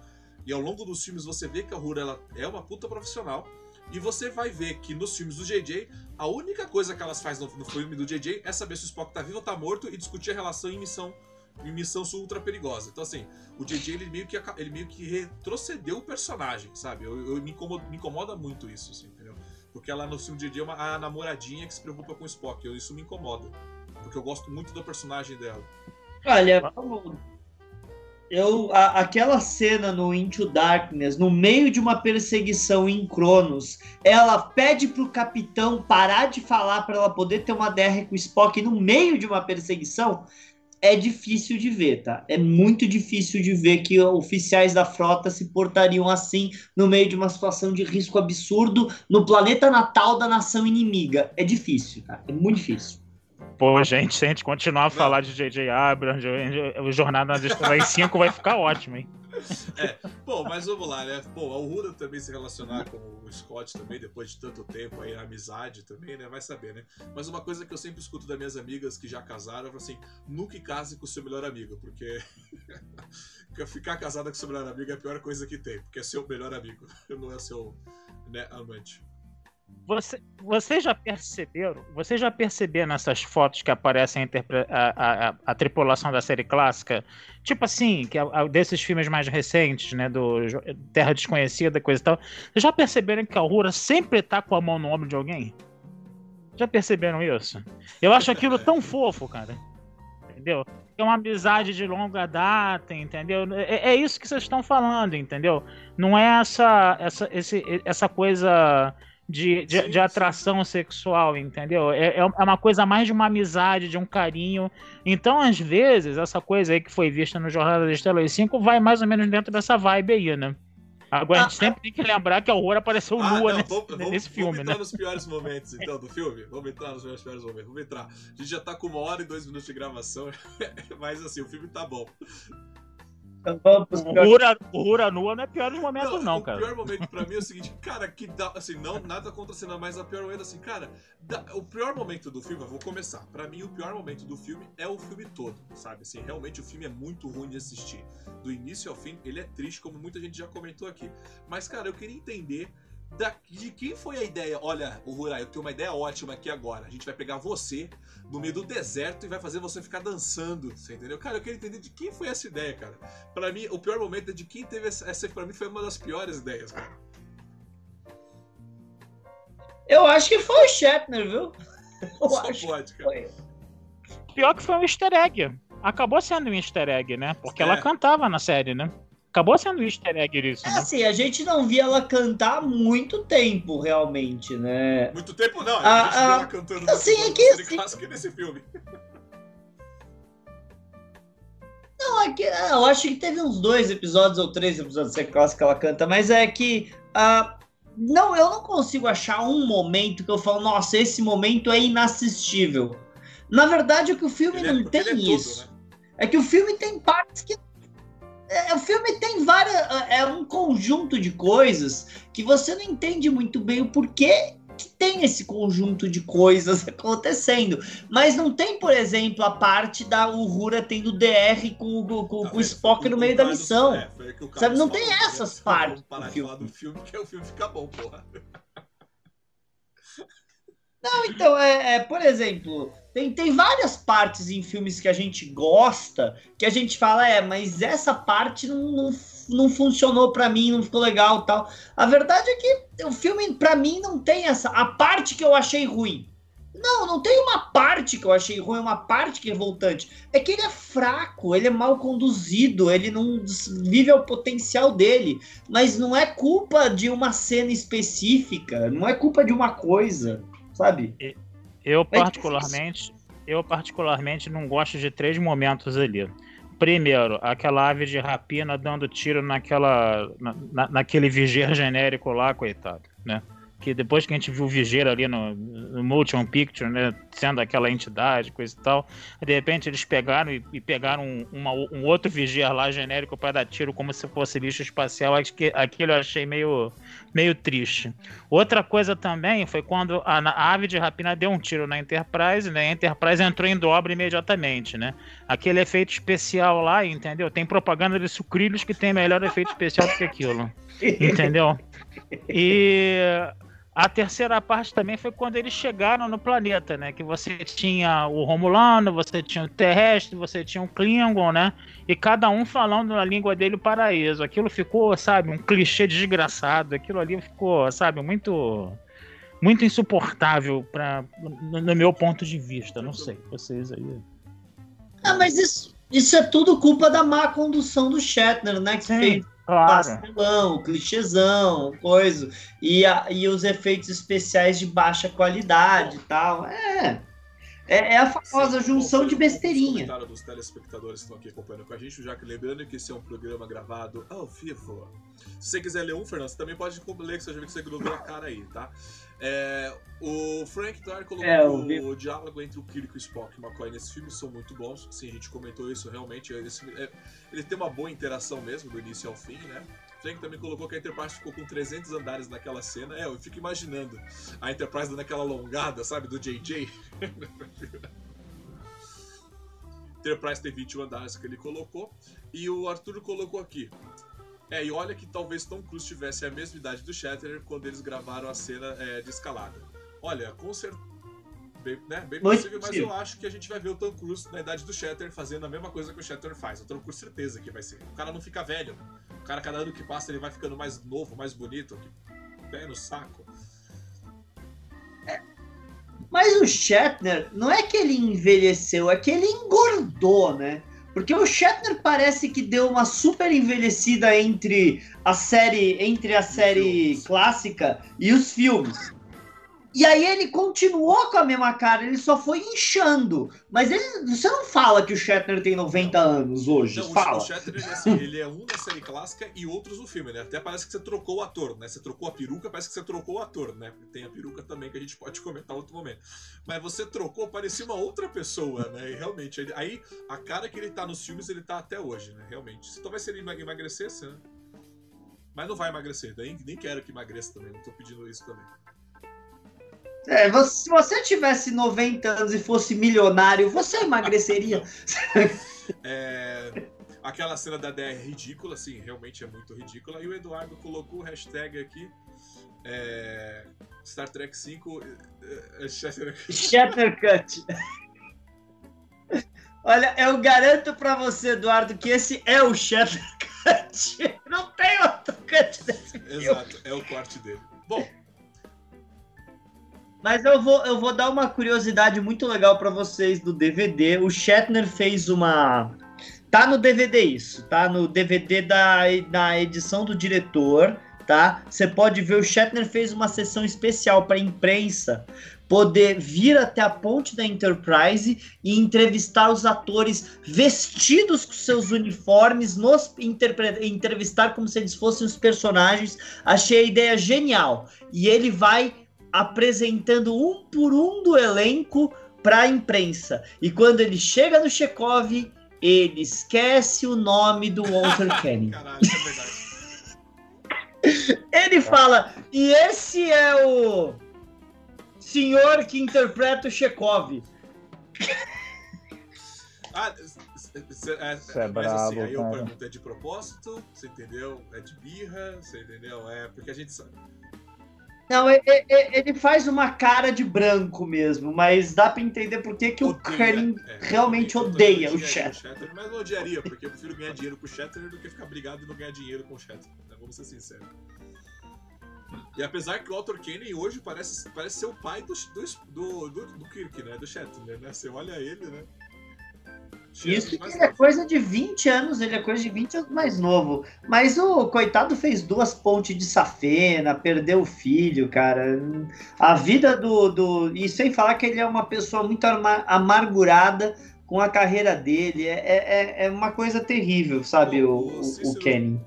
E ao longo dos filmes você vê que a Uhura ela é uma puta profissional. E você vai ver que nos filmes do JJ, a única coisa que elas fazem no, no filme do JJ é saber se o Spock tá vivo ou tá morto e discutir a relação em missão em missão ultra perigosa. Então, assim, o JJ ele meio que, ele meio que retrocedeu o personagem, sabe? Eu, eu me, incomoda, me, incomoda, muito isso, assim, entendeu? Porque ela no filme JJ é uma a namoradinha que se preocupa com o Spock. Eu, isso me incomoda. Porque eu gosto muito do personagem dela. Olha, eu, a, aquela cena no Into Darkness, no meio de uma perseguição em Cronos, ela pede pro capitão parar de falar para ela poder ter uma DR com o Spock no meio de uma perseguição é difícil de ver, tá? É muito difícil de ver que oficiais da frota se portariam assim no meio de uma situação de risco absurdo no planeta natal da nação inimiga. É difícil, tá? É muito difícil. Pô, gente, se a gente continuar a falar de J.J. Abrams, o Jornada nas Estrelas 5 vai ficar ótimo, hein? É, bom, mas vamos lá, né? Bom, a Uhura também se relacionar com o Scott também, depois de tanto tempo aí, a amizade também, né? Vai saber, né? Mas uma coisa que eu sempre escuto das minhas amigas que já casaram, eu falo assim, nunca case com o seu melhor amigo, porque ficar casada com o seu melhor amigo é a pior coisa que tem, porque é seu melhor amigo, não é seu né, amante. Você, vocês já perceberam? Vocês já perceberam nessas fotos que aparecem a, a, a, a, tripulação da série clássica? Tipo assim, que desses filmes mais recentes, né? Do Terra Desconhecida, coisa e tal. Vocês já perceberam que a Aurora sempre tá com a mão no ombro de alguém? Já perceberam isso? Eu acho aquilo tão fofo, cara. Entendeu? É uma amizade de longa data, entendeu? É, é isso que vocês estão falando, entendeu? Não é essa, essa, esse, essa coisa de, de, de atração sexual, entendeu? É, é, é uma coisa mais de uma amizade, de um carinho. Então, às vezes, essa coisa aí que foi vista no Jornada das Estrelas 5 vai mais ou menos dentro dessa vibe aí, né? Agora ah, a gente sempre tem que lembrar que a Aurora apareceu ah, nua não, nesse, vamos, nesse filme, vamos né? Vamos entrar nos piores momentos, então, do filme? Vamos entrar nos piores momentos. Vamos entrar. A gente já tá com uma hora e dois minutos de gravação, mas assim, o filme tá bom. O Rura, o Rura nua não é pior dos momentos, não, não cara. O pior momento pra mim é o seguinte, cara, que dá, assim, não, nada contra a cena, mas a pior momento, assim, cara, dá, o pior momento do filme, eu vou começar. Pra mim, o pior momento do filme é o filme todo, sabe? Assim, realmente o filme é muito ruim de assistir. Do início ao fim, ele é triste, como muita gente já comentou aqui. Mas, cara, eu queria entender da, de quem foi a ideia? Olha, o Rurai, eu tenho uma ideia ótima aqui agora. A gente vai pegar você no meio do deserto e vai fazer você ficar dançando, você entendeu? Cara, eu quero entender de quem foi essa ideia, cara. Para mim, o pior momento é de quem teve essa, essa para mim foi uma das piores ideias, cara. Eu acho que foi o Shatner, viu? Eu Só acho pode, cara. Foi. Pior que foi um easter egg. Acabou sendo um easter egg, né? Porque é. ela cantava na série, né? Acabou sendo easter egg isso. É né? assim, a gente não via ela cantar há muito tempo, realmente, né? Muito tempo não, a ah, gente viu ela cantando assim, é que, assim, clássico nesse filme. Não, é que, ah, eu acho que teve uns dois episódios ou três episódios de clássica que ela canta, mas é que. Uh, não, eu não consigo achar um momento que eu falo, nossa, esse momento é inassistível. Na verdade, é que o filme ele não é, tem é isso. Tudo, né? É que o filme tem partes que é, o filme tem várias. É um conjunto de coisas que você não entende muito bem o porquê que tem esse conjunto de coisas acontecendo. Mas não tem, por exemplo, a parte da Uhura tendo DR com, com, com, o Spock no meio da missão. É, Sabe, não tem essas partes. do filme. do filme, que o filme fica bom, porra. Não, então, é, é, por exemplo, tem, tem várias partes em filmes que a gente gosta que a gente fala, é, mas essa parte não, não, não funcionou para mim, não ficou legal tal. A verdade é que o filme, para mim, não tem essa. A parte que eu achei ruim. Não, não tem uma parte que eu achei ruim, uma parte que é revoltante. É que ele é fraco, ele é mal conduzido, ele não vive ao potencial dele. Mas não é culpa de uma cena específica, não é culpa de uma coisa, sabe? Eu particularmente, eu particularmente não gosto de três momentos ali. Primeiro, aquela ave de rapina dando tiro naquela, na, naquele vigia genérico lá, coitado, né? Que depois que a gente viu o Vigeiro ali no, no Motion Picture, né, sendo aquela entidade, coisa e tal, de repente eles pegaram e, e pegaram um, uma, um outro Vigia lá genérico para dar tiro como se fosse lixo espacial, acho que aquilo eu achei meio, meio triste. Outra coisa também foi quando a, a ave de rapina deu um tiro na Enterprise, né, a Enterprise entrou em dobra imediatamente, né, aquele efeito especial lá, entendeu? Tem propaganda de sucrilhos que tem melhor efeito especial do que aquilo, entendeu? E a terceira parte também foi quando eles chegaram no planeta, né? Que você tinha o Romulano, você tinha o terrestre, você tinha o Klingon, né? E cada um falando na língua dele o paraíso. Aquilo ficou, sabe, um clichê desgraçado. Aquilo ali ficou, sabe, muito muito insuportável para no, no, meu ponto de vista. Não sei, vocês aí. Ah, mas isso, isso é tudo culpa da má condução do Shatner, né? Que Sim. fez Claro. pastelão, clichêzão, coisa. E, a, e os efeitos especiais de baixa qualidade e tal. É. É, é a famosa junção de besteirinha. comentário dos telespectadores que estão aqui acompanhando com a gente, já que lembrando que esse é um programa gravado ao vivo. Se você quiser ler um, Fernando, você também pode ler, que você já viu que você grudou a cara aí, tá? É, o Frank Dyer colocou é, o diálogo entre o Kirk, o Spock e o McCoy nesse filme são muito bons. Sim, a gente comentou isso realmente. Esse, é, ele tem uma boa interação mesmo, do início ao fim, né? Frank também colocou que a Enterprise ficou com 300 andares naquela cena. É, eu fico imaginando a Enterprise dando aquela alongada, sabe, do JJ. Enterprise tem 21 andares que ele colocou. E o Arthur colocou aqui. É, e olha que talvez Tom Cruise tivesse a mesma idade do Shatner quando eles gravaram a cena é, de escalada. Olha, com certeza. Bem, né, bem possível, mas eu acho que a gente vai ver o Tom Cruise na idade do Shatter fazendo a mesma coisa que o Shatter faz. O Tom Cruise certeza que vai ser. O cara não fica velho. O cara, cada ano que passa, ele vai ficando mais novo, mais bonito. Pé no saco. É, mas o Shatner, não é que ele envelheceu, é que ele engordou, né? Porque o Shatner parece que deu uma super envelhecida entre a série, entre a série clássica e os filmes. E aí ele continuou com a mesma cara, ele só foi inchando. Mas ele, você não fala que o Shatner tem 90 anos hoje, não, fala. O Shatner, ele é, assim, ele é um na série clássica e outros no filme, né? Até parece que você trocou o ator, né? Você trocou a peruca, parece que você trocou o ator, né? Tem a peruca também que a gente pode comentar outro momento. Mas você trocou, parecia uma outra pessoa, né? E realmente, ele, aí a cara que ele tá nos filmes, ele tá até hoje, né? Realmente. Se talvez se ele emagrecesse, né? Mas não vai emagrecer, nem, nem quero que emagreça também, não tô pedindo isso também. É, você, se você tivesse 90 anos e fosse milionário, você emagreceria? é, aquela cena da DR é ridícula, sim, realmente é muito ridícula. E o Eduardo colocou o hashtag aqui. É, Star Trek 5 é, é Shattercut. Olha, eu garanto para você, Eduardo, que esse é o Shattercut. Não tem outro cut desse Exato, filme. é o corte dele. Bom, mas eu vou, eu vou dar uma curiosidade muito legal para vocês do DVD. O Shatner fez uma. Tá no DVD isso, tá no DVD da, da edição do diretor, tá? Você pode ver o Shatner fez uma sessão especial para imprensa poder vir até a ponte da Enterprise e entrevistar os atores vestidos com seus uniformes, nos entrevistar como se eles fossem os personagens. Achei a ideia genial. E ele vai apresentando um por um do elenco para a imprensa. E quando ele chega no Chekhov, ele esquece o nome do Walter Kenny. Caralho, é verdade. ele fala, e esse é o senhor que interpreta o Chekhov. Ah, é, é, é bravo, assim, aí eu pergunto, é de propósito? Você entendeu? É de birra? Você entendeu? É porque a gente sabe. Não, ele faz uma cara de branco mesmo, mas dá pra entender por que, que o Karim é, realmente odeia o Shatter. Mas não odiaria, porque eu prefiro ganhar dinheiro com o Shatter do que ficar brigado e não ganhar dinheiro com o Shatter. Né? Vamos ser sinceros. E apesar que o Walter Kenny hoje parece, parece ser o pai do, do, do, do Kirk, né? Do Shatner, né? Você olha ele, né? Isso que ele é coisa de 20 anos, ele é coisa de 20 anos mais novo. Mas o coitado fez duas pontes de safena, perdeu o filho, cara. A vida do, do. E sem falar que ele é uma pessoa muito amargurada com a carreira dele. É, é, é uma coisa terrível, sabe, o, o, o Kenny.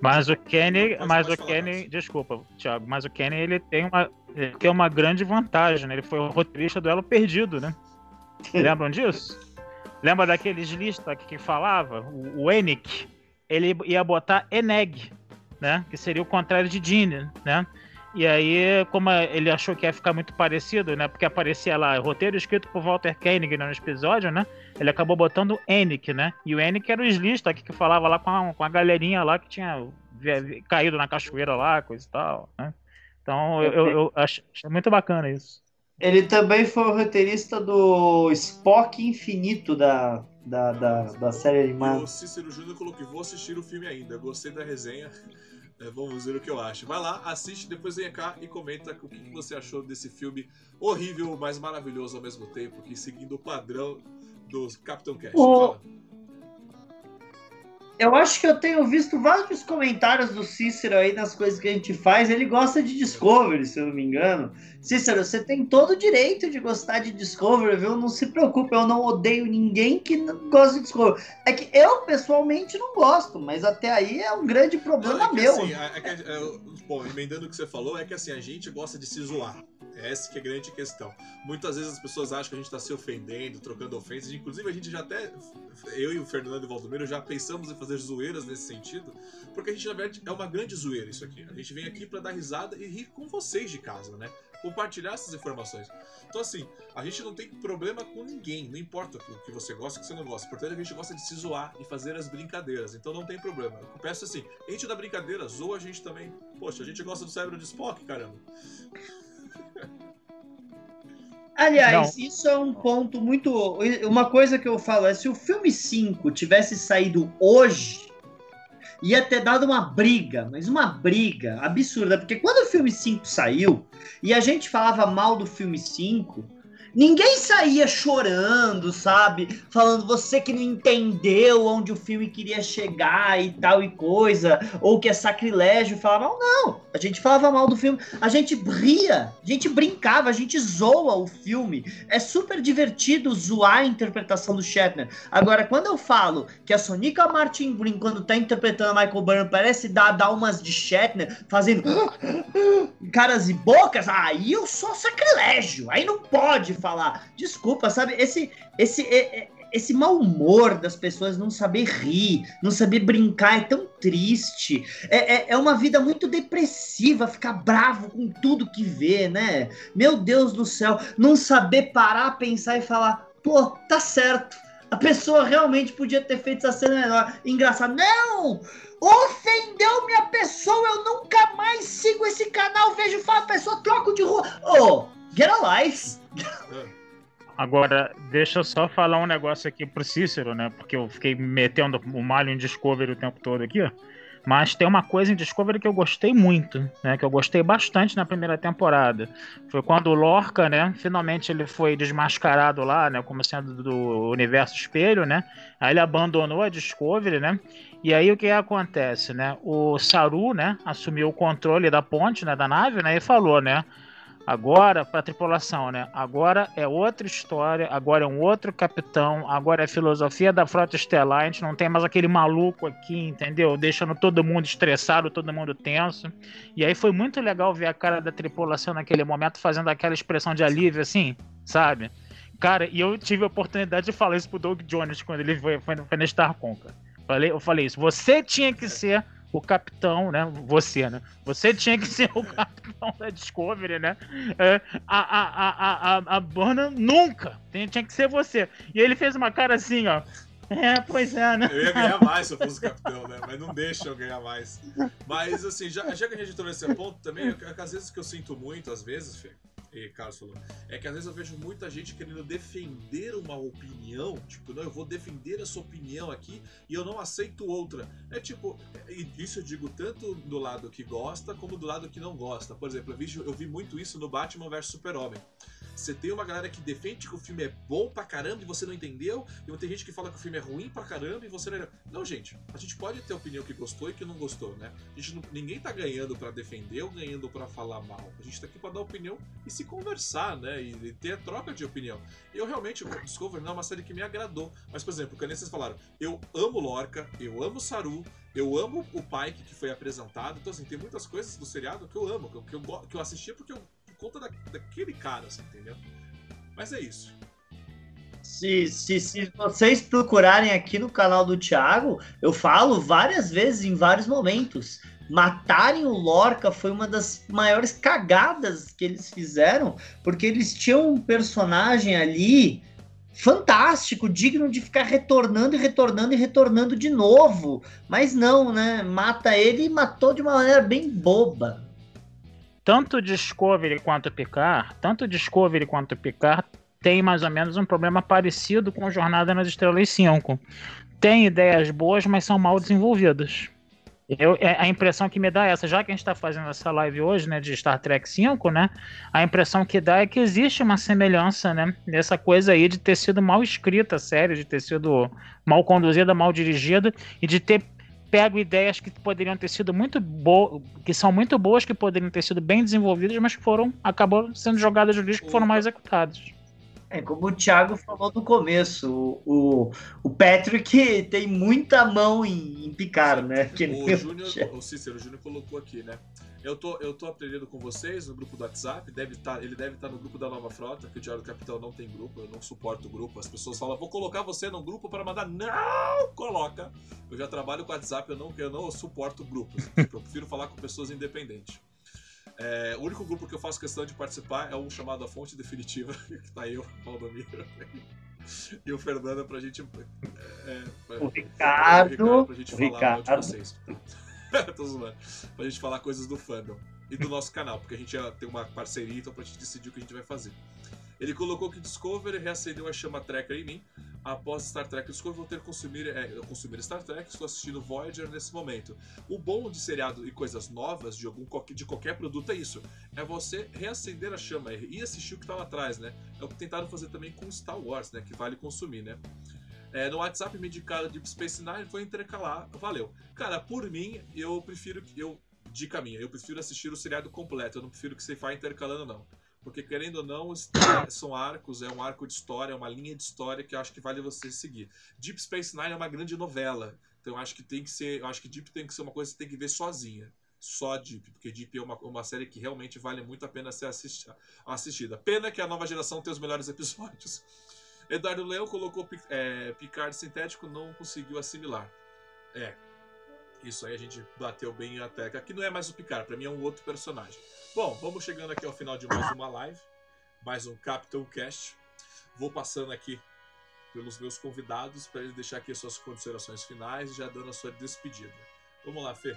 Mas o Kenny, mas o Kenny, desculpa, Thiago, mas o Kenny ele tem uma, ele tem uma grande vantagem, né? Ele foi o roteirista do Elo Perdido, né? Lembram disso? Lembra daqueles listas que falava? O, o Enik, ele ia botar Eneg, né? Que seria o contrário de Gene, né? E aí, como ele achou que ia ficar muito parecido, né? Porque aparecia lá roteiro escrito por Walter Koenig no episódio, né? Ele acabou botando Enik, né? E o Enik era o slista que falava lá com a, com a galerinha lá que tinha caído na cachoeira lá, coisa e tal, né? Então eu, eu, eu achei muito bacana isso. Ele também foi o roteirista do Spock Infinito da, da, da, da série animada. O Cícero Júnior colocou: vou assistir o filme ainda. Gostei da resenha. É, vamos ver o que eu acho. Vai lá, assiste, depois vem cá e comenta o que você achou desse filme horrível, mas maravilhoso ao mesmo tempo, que seguindo o padrão do Capitão Cash. O... Eu acho que eu tenho visto vários comentários do Cícero aí nas coisas que a gente faz. Ele gosta de Discovery, se eu não me engano. Cícero, você tem todo o direito de gostar de Discovery, viu? Não se preocupe, eu não odeio ninguém que gosta de Discovery. É que eu, pessoalmente, não gosto, mas até aí é um grande problema não, é meu. Assim, é que, é, bom, emendando o que você falou, é que assim, a gente gosta de se zoar. Essa que é a grande questão. Muitas vezes as pessoas acham que a gente está se ofendendo, trocando ofensas. Inclusive, a gente já até. Eu e o Fernando e o Valdomiro já pensamos em fazer zoeiras nesse sentido, porque a gente, na verdade, é uma grande zoeira isso aqui. A gente vem aqui para dar risada e rir com vocês de casa, né? Compartilhar essas informações. Então, assim, a gente não tem problema com ninguém, não importa o que você gosta o que você não gosta. Portanto, a gente gosta de se zoar e fazer as brincadeiras. Então, não tem problema. Eu peço assim: a gente da brincadeira, zoa a gente também. Poxa, a gente gosta do cérebro de Spock, caramba. Aliás, não. isso é um ponto muito. Uma coisa que eu falo é: se o filme 5 tivesse saído hoje, ia ter dado uma briga, mas uma briga absurda. Porque quando o filme 5 saiu e a gente falava mal do filme 5 Ninguém saía chorando, sabe? Falando você que não entendeu onde o filme queria chegar e tal e coisa, ou que é sacrilégio, falava, não, a gente falava mal do filme, a gente ria, a gente brincava, a gente zoa o filme. É super divertido zoar a interpretação do Shatner. Agora, quando eu falo que a Sonica Martin Green, quando tá interpretando a Michael Byrne, parece dar, umas de Shatner, fazendo caras e bocas, aí eu sou sacrilégio, aí não pode falar. Desculpa, sabe? Esse, esse, esse mau humor das pessoas não saber rir, não saber brincar é tão triste. É, é, é, uma vida muito depressiva, ficar bravo com tudo que vê, né? Meu Deus do céu, não saber parar, pensar e falar, pô, tá certo. A pessoa realmente podia ter feito essa cena melhor. Engraçado. Não! Ofendeu minha pessoa, eu nunca mais sigo esse canal, vejo falar, a pessoa troco de rua. Oh, get a life! Agora, deixa eu só falar um negócio aqui pro Cícero, né? Porque eu fiquei metendo o malho em Discovery o tempo todo aqui. Mas tem uma coisa em Discovery que eu gostei muito, né? Que eu gostei bastante na primeira temporada. Foi quando o Lorca, né? Finalmente ele foi desmascarado lá, né? Como sendo do universo espelho, né? Aí ele abandonou a Discovery, né? E aí o que acontece, né? O Saru, né? Assumiu o controle da ponte, né? Da nave, né? E falou, né? Agora, para a tripulação, né? Agora é outra história, agora é um outro capitão, agora é filosofia da frota estelar, a gente não tem mais aquele maluco aqui, entendeu? Deixando todo mundo estressado, todo mundo tenso. E aí foi muito legal ver a cara da tripulação naquele momento fazendo aquela expressão de alívio, assim, sabe? Cara, e eu tive a oportunidade de falar isso pro Doug Jones quando ele foi, foi, na Starcom, cara. Falei, eu falei isso, você tinha que ser o capitão, né? Você, né? Você tinha que ser o capitão da Discovery, né? É, a, a, a, a, a Bona nunca. Tinha que ser você. E ele fez uma cara assim, ó. É, pois é, né? Eu ia ganhar mais se eu fosse capitão, né? Mas não deixa eu ganhar mais. Mas, assim, já, já que a gente entrou nesse ponto também, é às vezes que eu sinto muito, às vezes, Fê, E Carlos falou. É que às vezes eu vejo muita gente querendo defender uma opinião. Tipo, não, eu vou defender essa opinião aqui e eu não aceito outra. É tipo, isso eu digo tanto do lado que gosta como do lado que não gosta. Por exemplo, eu vi, eu vi muito isso no Batman vs Super-Homem. Você tem uma galera que defende que o filme é bom pra caramba e você não entendeu, e tem gente que fala que o filme é ruim pra caramba e você não. Não, gente, a gente pode ter opinião que gostou e que não gostou, né? A gente não, ninguém tá ganhando para defender ou ganhando para falar mal. A gente tá aqui pra dar opinião e se conversar, né? E, e ter a troca de opinião. Eu realmente, Discovery não é uma série que me agradou. Mas, por exemplo, que nem vocês falaram, eu amo Lorca, eu amo Saru, eu amo o Pike que foi apresentado. Então, assim, tem muitas coisas do seriado que eu amo, que eu, que eu, que eu assisti porque eu conta da, daquele cara, assim, entendeu? Mas é isso. Se, se, se vocês procurarem aqui no canal do Thiago, eu falo várias vezes, em vários momentos. Matarem o Lorca foi uma das maiores cagadas que eles fizeram, porque eles tinham um personagem ali fantástico, digno de ficar retornando e retornando e retornando de novo. Mas não, né? Mata ele e matou de uma maneira bem boba tanto Discovery quanto Picard, tanto Discovery quanto Picard tem mais ou menos um problema parecido com Jornada nas Estrelas 5. Tem ideias boas, mas são mal desenvolvidas. Eu, é, a impressão que me dá é essa, já que a gente está fazendo essa live hoje, né, de Star Trek 5, né, a impressão que dá é que existe uma semelhança, né, dessa coisa aí de ter sido mal escrita a série, de ter sido mal conduzida, mal dirigida e de ter pego ideias que poderiam ter sido muito boas, que são muito boas, que poderiam ter sido bem desenvolvidas, mas que foram, acabou sendo jogadas no lixo, que foram mal executadas. É, como o Thiago falou no começo, o, o Patrick tem muita mão em, em picar, né? Que o Júnior, o Cícero, o Júnior colocou aqui, né? Eu tô, eu tô aprendendo com vocês no grupo do WhatsApp, deve tá, ele deve estar tá no grupo da Nova Frota, que o Diário do Capitão não tem grupo, eu não suporto grupo. As pessoas falam, vou colocar você no grupo para mandar. Não! Coloca! Eu já trabalho com o WhatsApp, eu não, eu não suporto grupos. eu prefiro falar com pessoas independentes. É, o único grupo que eu faço questão de participar é um chamado A Fonte Definitiva, que tá eu, Valdomiro e o Fernando pra gente. É, é, o Ricardo. O Ricardo pra gente falar Ricardo. mal de vocês. Tô zoando. Pra gente falar coisas do fandom e do nosso canal, porque a gente já tem uma parceria, então pra gente decidir o que a gente vai fazer. Ele colocou que Discovery reacendeu a chama Trekker em mim. Após Star Trek Discovery, vou ter que consumir, é, consumir Star Trek, estou assistindo Voyager nesse momento. O bom de seriado e coisas novas, de, algum, de qualquer produto, é isso. É você reacender a chama e assistir o que estava atrás, né? É o que tentaram fazer também com Star Wars, né? Que vale consumir, né? É, no WhatsApp me indicaram Deep Space Nine, foi intercalar, valeu. Cara, por mim, eu prefiro que. Eu, dica minha, eu prefiro assistir o seriado completo, eu não prefiro que você vá intercalando, não. Porque, querendo ou não, são arcos, é um arco de história, é uma linha de história que eu acho que vale você seguir. Deep Space Nine é uma grande novela. Então eu acho que tem que ser. Eu acho que Deep tem que ser uma coisa que você tem que ver sozinha. Só Deep, porque Deep é uma, uma série que realmente vale muito a pena ser assistida. Pena que a nova geração tem os melhores episódios. Eduardo Leão colocou é, Picard sintético, não conseguiu assimilar. É. Isso aí a gente bateu bem a tecla. Aqui não é mais o Picard, para mim é um outro personagem. Bom, vamos chegando aqui ao final de mais uma live, mais um Capitão Cast. Vou passando aqui pelos meus convidados para eles deixar aqui as suas considerações finais e já dando a sua despedida. Vamos lá, Fê.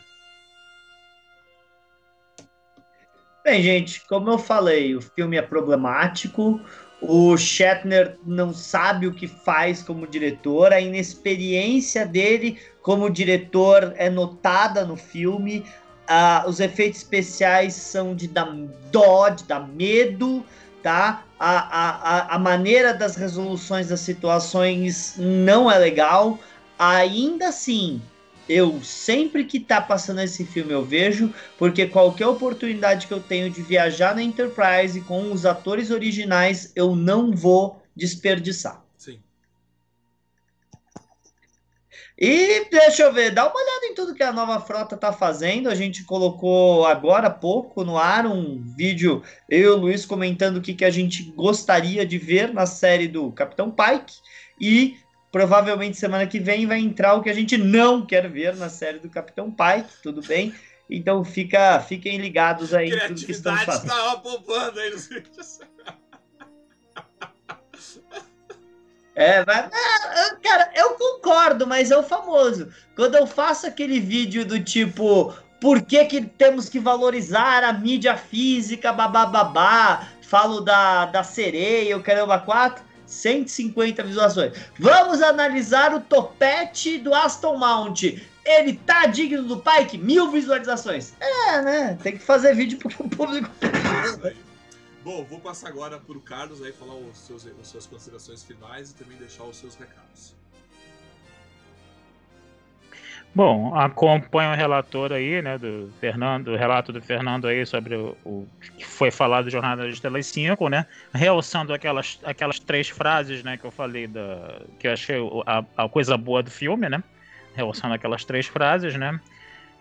Bem, gente, como eu falei, o filme é problemático, o Shatner não sabe o que faz como diretor, a inexperiência dele como diretor é notada no filme. Uh, os efeitos especiais são de dar dó, de dar medo, tá? A, a, a maneira das resoluções das situações não é legal. Ainda assim, eu sempre que tá passando esse filme eu vejo, porque qualquer oportunidade que eu tenho de viajar na Enterprise com os atores originais, eu não vou desperdiçar. Sim. E deixa eu ver, dá uma olhada em tudo que a nova frota tá fazendo. A gente colocou agora há pouco no ar um vídeo, eu e o Luiz comentando o que, que a gente gostaria de ver na série do Capitão Pike. E Provavelmente semana que vem vai entrar o que a gente não quer ver na série do Capitão Pike, tudo bem? Então fica, fiquem ligados aí em tudo que estamos fazendo. Tava poupando aí nos vídeos. É, vai, cara, eu concordo, mas é o famoso. Quando eu faço aquele vídeo do tipo, por que, que temos que valorizar a mídia física, babá, falo da, da sereia, o caramba 4, 150 visualizações. Vamos analisar o topete do Aston Mount. Ele tá digno do Pike? Mil visualizações. É, né? Tem que fazer vídeo pro público. Bom, vou passar agora pro Carlos aí falar os seus, as suas considerações finais e também deixar os seus recados. Bom, acompanho o relator aí, né, do Fernando, o relato do Fernando aí sobre o, o que foi falado do Jornada Estrelas 5, né, realçando aquelas, aquelas três frases, né, que eu falei, da, que eu achei a, a coisa boa do filme, né, realçando aquelas três frases, né,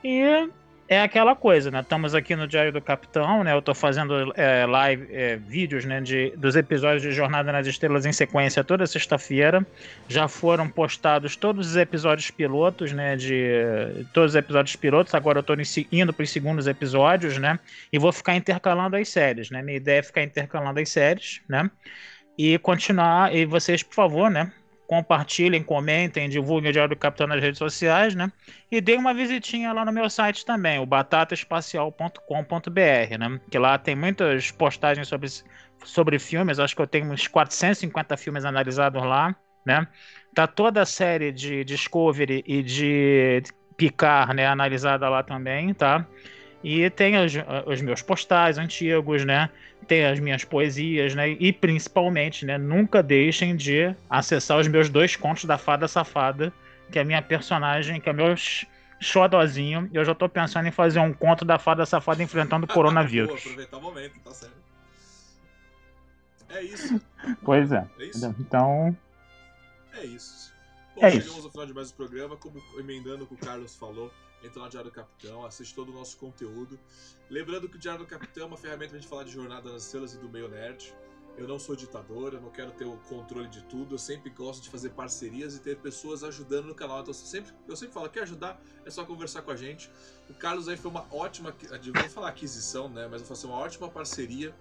e é aquela coisa, né? Estamos aqui no Diário do Capitão, né? Eu estou fazendo é, live, é, vídeos, né? De, dos episódios de Jornada nas Estrelas em sequência toda sexta-feira. Já foram postados todos os episódios pilotos, né? De todos os episódios pilotos. Agora eu estou indo para os segundos episódios, né? E vou ficar intercalando as séries, né? Minha ideia é ficar intercalando as séries, né? E continuar. E vocês, por favor, né? Compartilhem, comentem, divulguem o Diário do Capitão nas redes sociais, né? E deem uma visitinha lá no meu site também, o batataespacial.com.br, né? Que lá tem muitas postagens sobre, sobre filmes, acho que eu tenho uns 450 filmes analisados lá, né? Tá toda a série de Discovery e de Picard, né, analisada lá também, tá? E tem os, os meus postais antigos, né? Ter as minhas poesias, né? E principalmente, né? Nunca deixem de acessar os meus dois contos da Fada Safada, que é a minha personagem, que é o meu xodozinho. Eu já tô pensando em fazer um conto da Fada Safada enfrentando o coronavírus. Vou aproveitar o momento, tá certo. É isso. Pois é. é isso? Então. É isso. Bom, é chegamos isso. ao final de mais um programa, como emendando o que o Carlos falou entra no Diário do Capitão, assiste todo o nosso conteúdo. Lembrando que o Diário do Capitão é uma ferramenta pra gente falar de Jornada nas Estrelas e do meio nerd. Eu não sou ditador, eu não quero ter o controle de tudo, eu sempre gosto de fazer parcerias e ter pessoas ajudando no canal. Então eu sempre, eu sempre falo, quer ajudar? É só conversar com a gente. O Carlos aí foi uma ótima, vou falar aquisição, né? Mas vai ser uma ótima parceria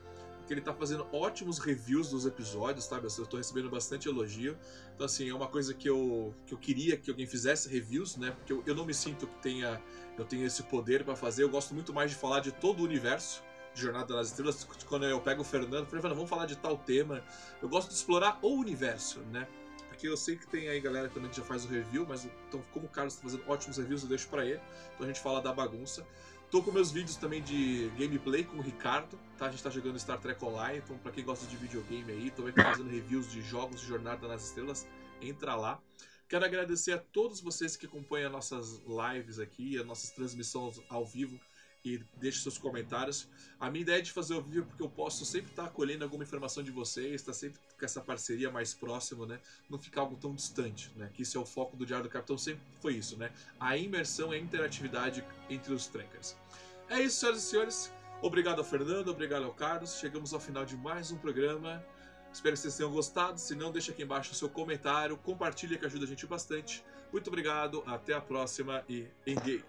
que ele tá fazendo ótimos reviews dos episódios, sabe? Eu tô recebendo bastante elogio. Então, assim, é uma coisa que eu, que eu queria que alguém fizesse reviews, né? Porque eu, eu não me sinto que tenha, eu tenho esse poder para fazer. Eu gosto muito mais de falar de todo o universo de Jornada nas Estrelas. Quando eu pego o Fernando, falei, vamos falar de tal tema. Eu gosto de explorar o universo, né? Porque eu sei que tem aí galera também que já faz o review, mas então, como o Carlos está fazendo ótimos reviews, eu deixo para ele. Então a gente fala da bagunça. Tô com meus vídeos também de gameplay com o Ricardo, tá? A gente tá jogando Star Trek Online, então pra quem gosta de videogame aí, também tô fazendo reviews de jogos de Jornada nas Estrelas, entra lá. Quero agradecer a todos vocês que acompanham nossas lives aqui, as nossas transmissões ao vivo e deixe seus comentários. A minha ideia é de fazer o vídeo porque eu posso sempre estar colhendo alguma informação de vocês, estar sempre com essa parceria mais próxima, né? Não ficar algo tão distante, né? Que isso é o foco do Diário do Capitão, sempre foi isso, né? A imersão e a interatividade entre os trekkers. É isso, senhoras e senhores. Obrigado ao Fernando, obrigado ao Carlos. Chegamos ao final de mais um programa. Espero que vocês tenham gostado. Se não, deixa aqui embaixo o seu comentário, compartilha que ajuda a gente bastante. Muito obrigado, até a próxima e engage!